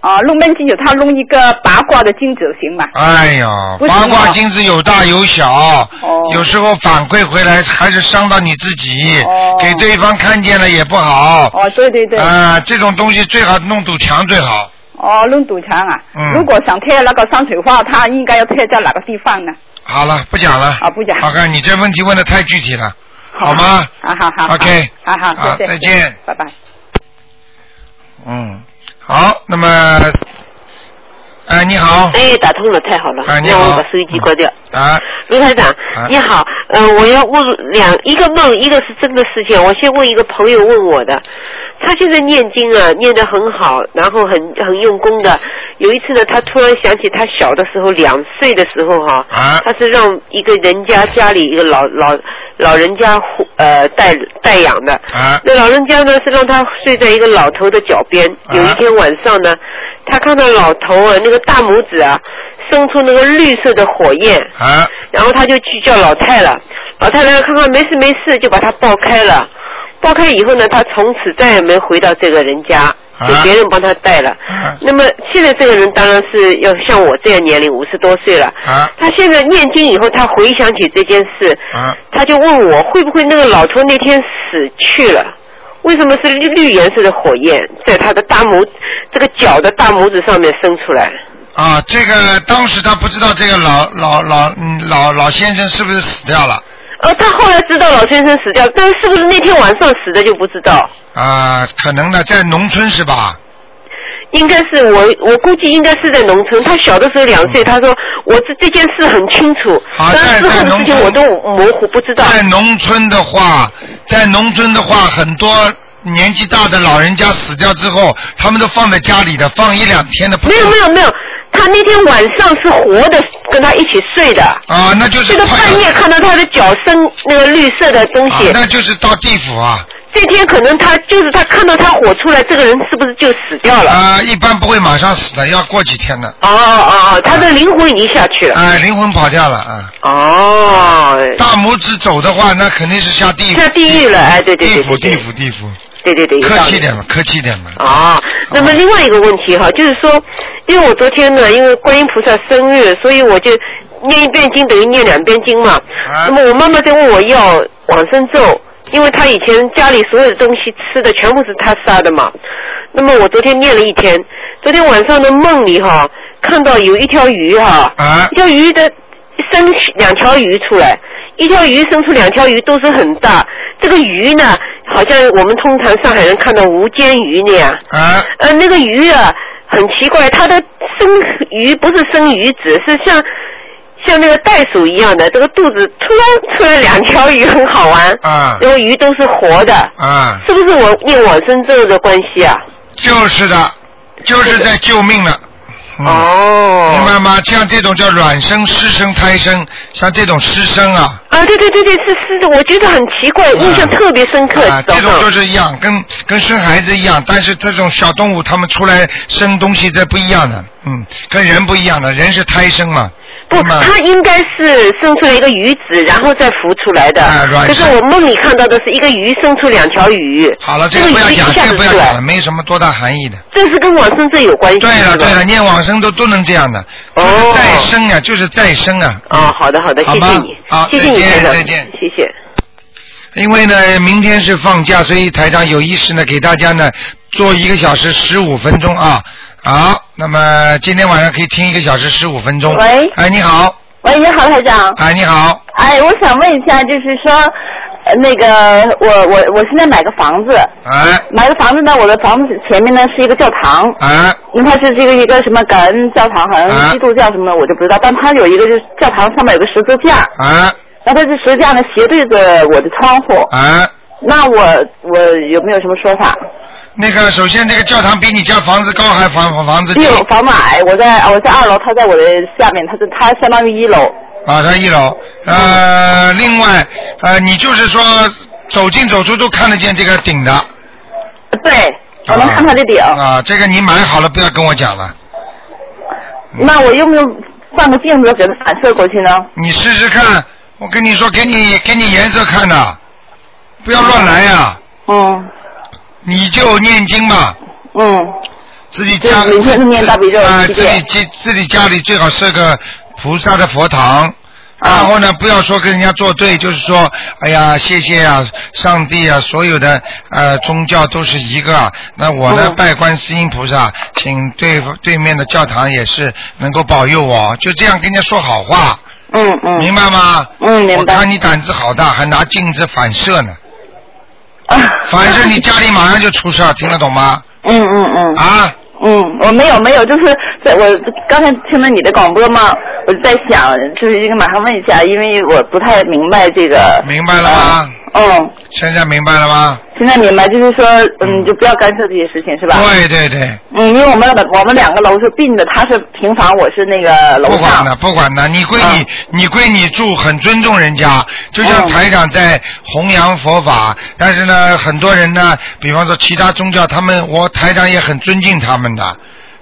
啊，弄面镜子，他弄一个八卦的镜子行吗？哎呀，八卦镜子有大有小，有时候反馈回来还是伤到你自己，给对方看见了也不好。哦，对对对。啊，这种东西最好弄堵墙最好。哦，弄堵墙啊。嗯如果想贴那个山水画，它应该要贴在哪个地方呢？好了，不讲了。啊，不讲。好看，你这问题问的太具体了，好吗？好好好。OK 好好，好谢谢。再见。拜拜。嗯，好，那么，哎，你好。哎，打通了，太好了。哎你好让我把收音机关掉。啊。卢台长啊，你好，呃，我要问两一个梦，一个是真的事情。我先问一个朋友问我的，他现在念经啊，念得很好，然后很很用功的。有一次呢，他突然想起他小的时候，两岁的时候哈、啊他是让一个人家家里一个老老老人家护呃带带养的。啊那老人家呢是让他睡在一个老头的脚边。有一天晚上呢，他看到老头啊那个大拇指啊生出那个绿色的火焰。啊。然后他就去叫老太了，老太太看看没事没事，就把他抱开了。抱开以后呢，他从此再也没回到这个人家，就别人帮他带了。那么现在这个人当然是要像我这样年龄，五十多岁了。啊他现在念经以后，他回想起这件事，啊他就问我会不会那个老头那天死去了？为什么是绿绿颜色的火焰在他的大拇这个脚的大拇指上面生出来？啊，这个当时他不知道这个老老老嗯老老先生是不是死掉了呃，他后来知道老先生死掉，但是不是那天晚上死的就不知道。啊？可能呢，在农村是吧？应该是我，我估计应该是在农村。他小的时候两岁，他说我这这件事很清楚，啊但是之后的事情我都模糊不知道。在农村的话，在农村的话，很多年纪大的老人家死掉之后，他们都放在家里的，放一两天的。没有没有没有，他那天晚上是活的，跟他一起睡的。啊，那就是这个半夜看到他的脚生那个绿色的东西。啊那就是到地府啊。这天可能他就是他看到他火出来，这个人是不是就死掉了？啊，一般不会马上死的，要过几天的。哦哦哦，他的灵魂已经下去了。哎，灵魂跑掉了啊。哦。大拇指走的话，那肯定是下地狱。下地狱了，哎，对对对地府，地府，地府。对对对，客气点嘛，客气点嘛。啊，那么另外一个问题哈，就是说，因为我昨天呢，因为观音菩萨生日，所以我就念一遍经等于念两遍经嘛。啊那么我妈妈在问我要往生咒，因为她以前家里所有的东西吃的全部是她杀的嘛。那么我昨天念了一天，昨天晚上的梦里哈，看到有一条鱼哈，啊一条鱼的生两条鱼出来，一条鱼生出两条鱼都是很大，这个鱼呢，好像我们通常上海人看到无尖鱼那样。啊。呃，那个鱼啊，很奇怪，它的生鱼不是生鱼子，是像像那个袋鼠一样的，这个肚子突然出来两条鱼，很好玩。啊。因为鱼都是活的。啊。是不是我念往生咒的关系啊？就是的，就是在救命了。哦。明白吗？像这种叫卵生、湿生、胎生，像这种湿生啊，啊，对对对对，是是的，我觉得很奇怪，印象特别深刻。啊，这种就是一样，跟跟生孩子一样，但是这种小动物它们出来生东西这不一样的，嗯，跟人不一样的，人是胎生嘛，不，它应该是生出来一个鱼子，然后再孵出来的。啊是生我梦里看到的是一个鱼生出两条鱼。好了，这这个不要讲，这个不要讲了，没什么多大含义的。这是跟往生这有关系。对了对了，念往生都都能这样的，就是再生啊，就是再生啊。哦，好的好的，好谢谢你，好，谢谢你，再再见。谢谢。因为呢，明天是放假，所以台长有意识呢，给大家呢做一个小时十五分钟啊。好，那么今天晚上可以听一个小时十五分钟。喂哎，你好。喂，你好，台长。哎，你好。哎，我想问一下，就是说，呃那个我我我现在买个房子，哎买个房子呢，我的房子前面呢是一个教堂，哎因为它是这个一个什么感恩教堂，好像啊基督教什么的我就不知道，但它有一个就是教堂上面有个十字架，哎然后它这十字架呢斜对着我的窗户，啊那我我有没有什么说法？那个，首先这个教堂比你家房子高还房房房子低？有房子矮，我在我在二楼，他在我的下面，他是他相当于一楼。啊，他一楼。呃，另外，呃，你就是说走进走出都看得见这个顶的。对，我能看他的顶。啊，这个你买好了，不要跟我讲了。那我用不用放个镜子给它反射过去呢？你试试看，我跟你说，给你给你颜色看的，不要乱来呀。嗯。你就念经嘛。嗯。自己家每天念大悲咒啊，自己家自己家里最好设个菩萨的佛堂。然后呢，不要说跟人家作对，就是说，哎呀，谢谢啊，上帝啊，所有的呃宗教都是一个啊。那我呢，拜观世音菩萨，请对对面的教堂也是能够保佑我，就这样跟人家说好话。嗯嗯。明白吗？嗯，明白。我看你胆子好大，还拿镜子反射呢。啊 反射你家里马上就出事儿，听得懂吗？嗯嗯嗯。啊。嗯，我没有没有，就是在我刚才听了你的广播嘛，我就在想，就是应该马上问一下，因为我不太明白这个。明白了吗？嗯，现在明白了吗？现在明白，就是说，嗯，就不要干涉这些事情，是吧？对对对。嗯，因为我们我们两个楼是并的，他是平房，我是那个楼上。不管的，不管的，你归你，你归你住，很尊重人家。就像台长在弘扬佛法，但是呢，很多人呢，比方说其他宗教，他们我台长也很尊敬他们的。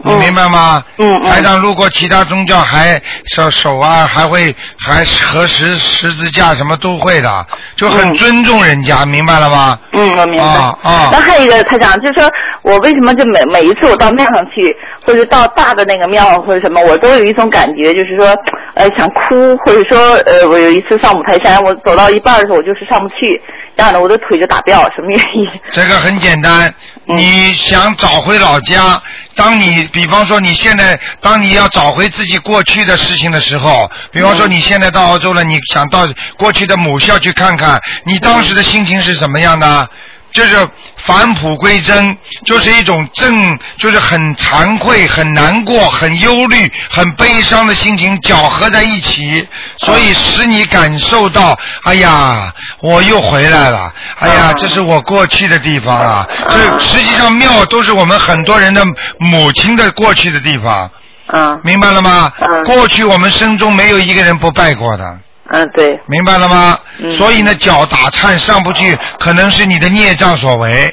你明白吗？嗯台长，如果其他宗教还手手啊，还会还合十十字架什么都会的，就很尊重人家，明白了吗？嗯，我明白。啊啊那还有一个，台长，就是说我为什么就每每一次我到庙上去，或者到大的那个庙或者什么，我都有一种感觉，就是说呃想哭，或者说呃我有一次上五台山，我走到一半的时候我就是上不去，这样的我的腿就打掉，什么原因？这个很简单，你想找回老家，当你比方说你现在，当你要找回自己过去的事情的时候，比方说你现在到澳洲了，你想到过去的母校去看看，你当时的心情是什么样的？就是返璞归真，就是一种正，就是很惭愧、很难过、很忧虑、很悲伤的心情搅合在一起，所以使你感受到，哎呀，我又回来了，哎呀，这是我过去的地方啊。这实际上庙都是我们很多人的母亲的过去的地方。嗯。明白了吗？嗯。过去我们生中没有一个人不拜过的。嗯，对。明白了吗？所以呢，脚打颤上不去，可能是你的孽障所为。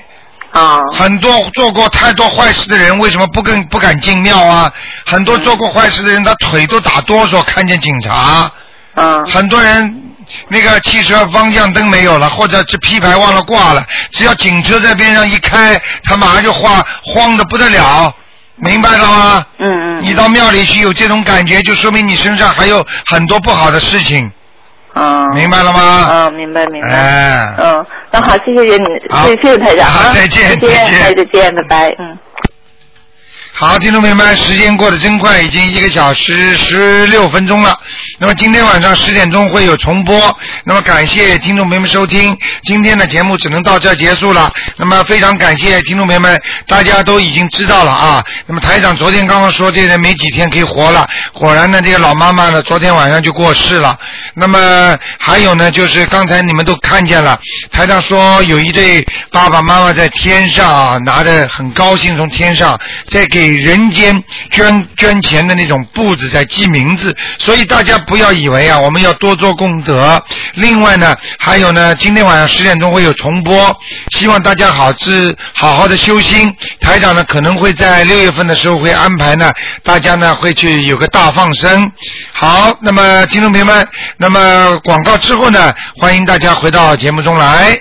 啊。很多做过太多坏事的人，为什么不跟不敢进庙啊？很多做过坏事的人，他腿都打哆嗦，看见警察。嗯。很多人那个汽车方向灯没有了，或者是批牌忘了挂了，只要警车在边上一开，他马上就慌慌的不得了。明白了吗？嗯嗯。你到庙里去有这种感觉，就说明你身上还有很多不好的事情。嗯。明白了吗？嗯，明白明白。哎。嗯，那好，谢谢谢谢谢谢台长啊，好再见再见，再见，拜拜，嗯。好，听众朋友们，时间过得真快，已经一个小时十六分钟了。那么今天晚上十点钟会有重播。那么感谢听众朋友们收听，今天的节目只能到这结束了。那么非常感谢听众朋友们，大家都已经知道了啊。那么台长昨天刚刚说这人没几天可以活了，果然呢，这个老妈妈呢昨天晚上就过世了。那么还有呢，就是刚才你们都看见了，台长说有一对爸爸妈妈在天上啊，拿着很高兴从天上在给人间捐捐钱的那种布子在记名字，所以大家不要以为啊，我们要多做功德。另外呢，还有呢，今天晚上十点钟会有重播，希望大家好自好好的修心。台长呢可能会在六月份的时候会安排呢，大家呢会去有个大放生。好，那么听众朋友们，那么广告之后呢，欢迎大家回到节目中来。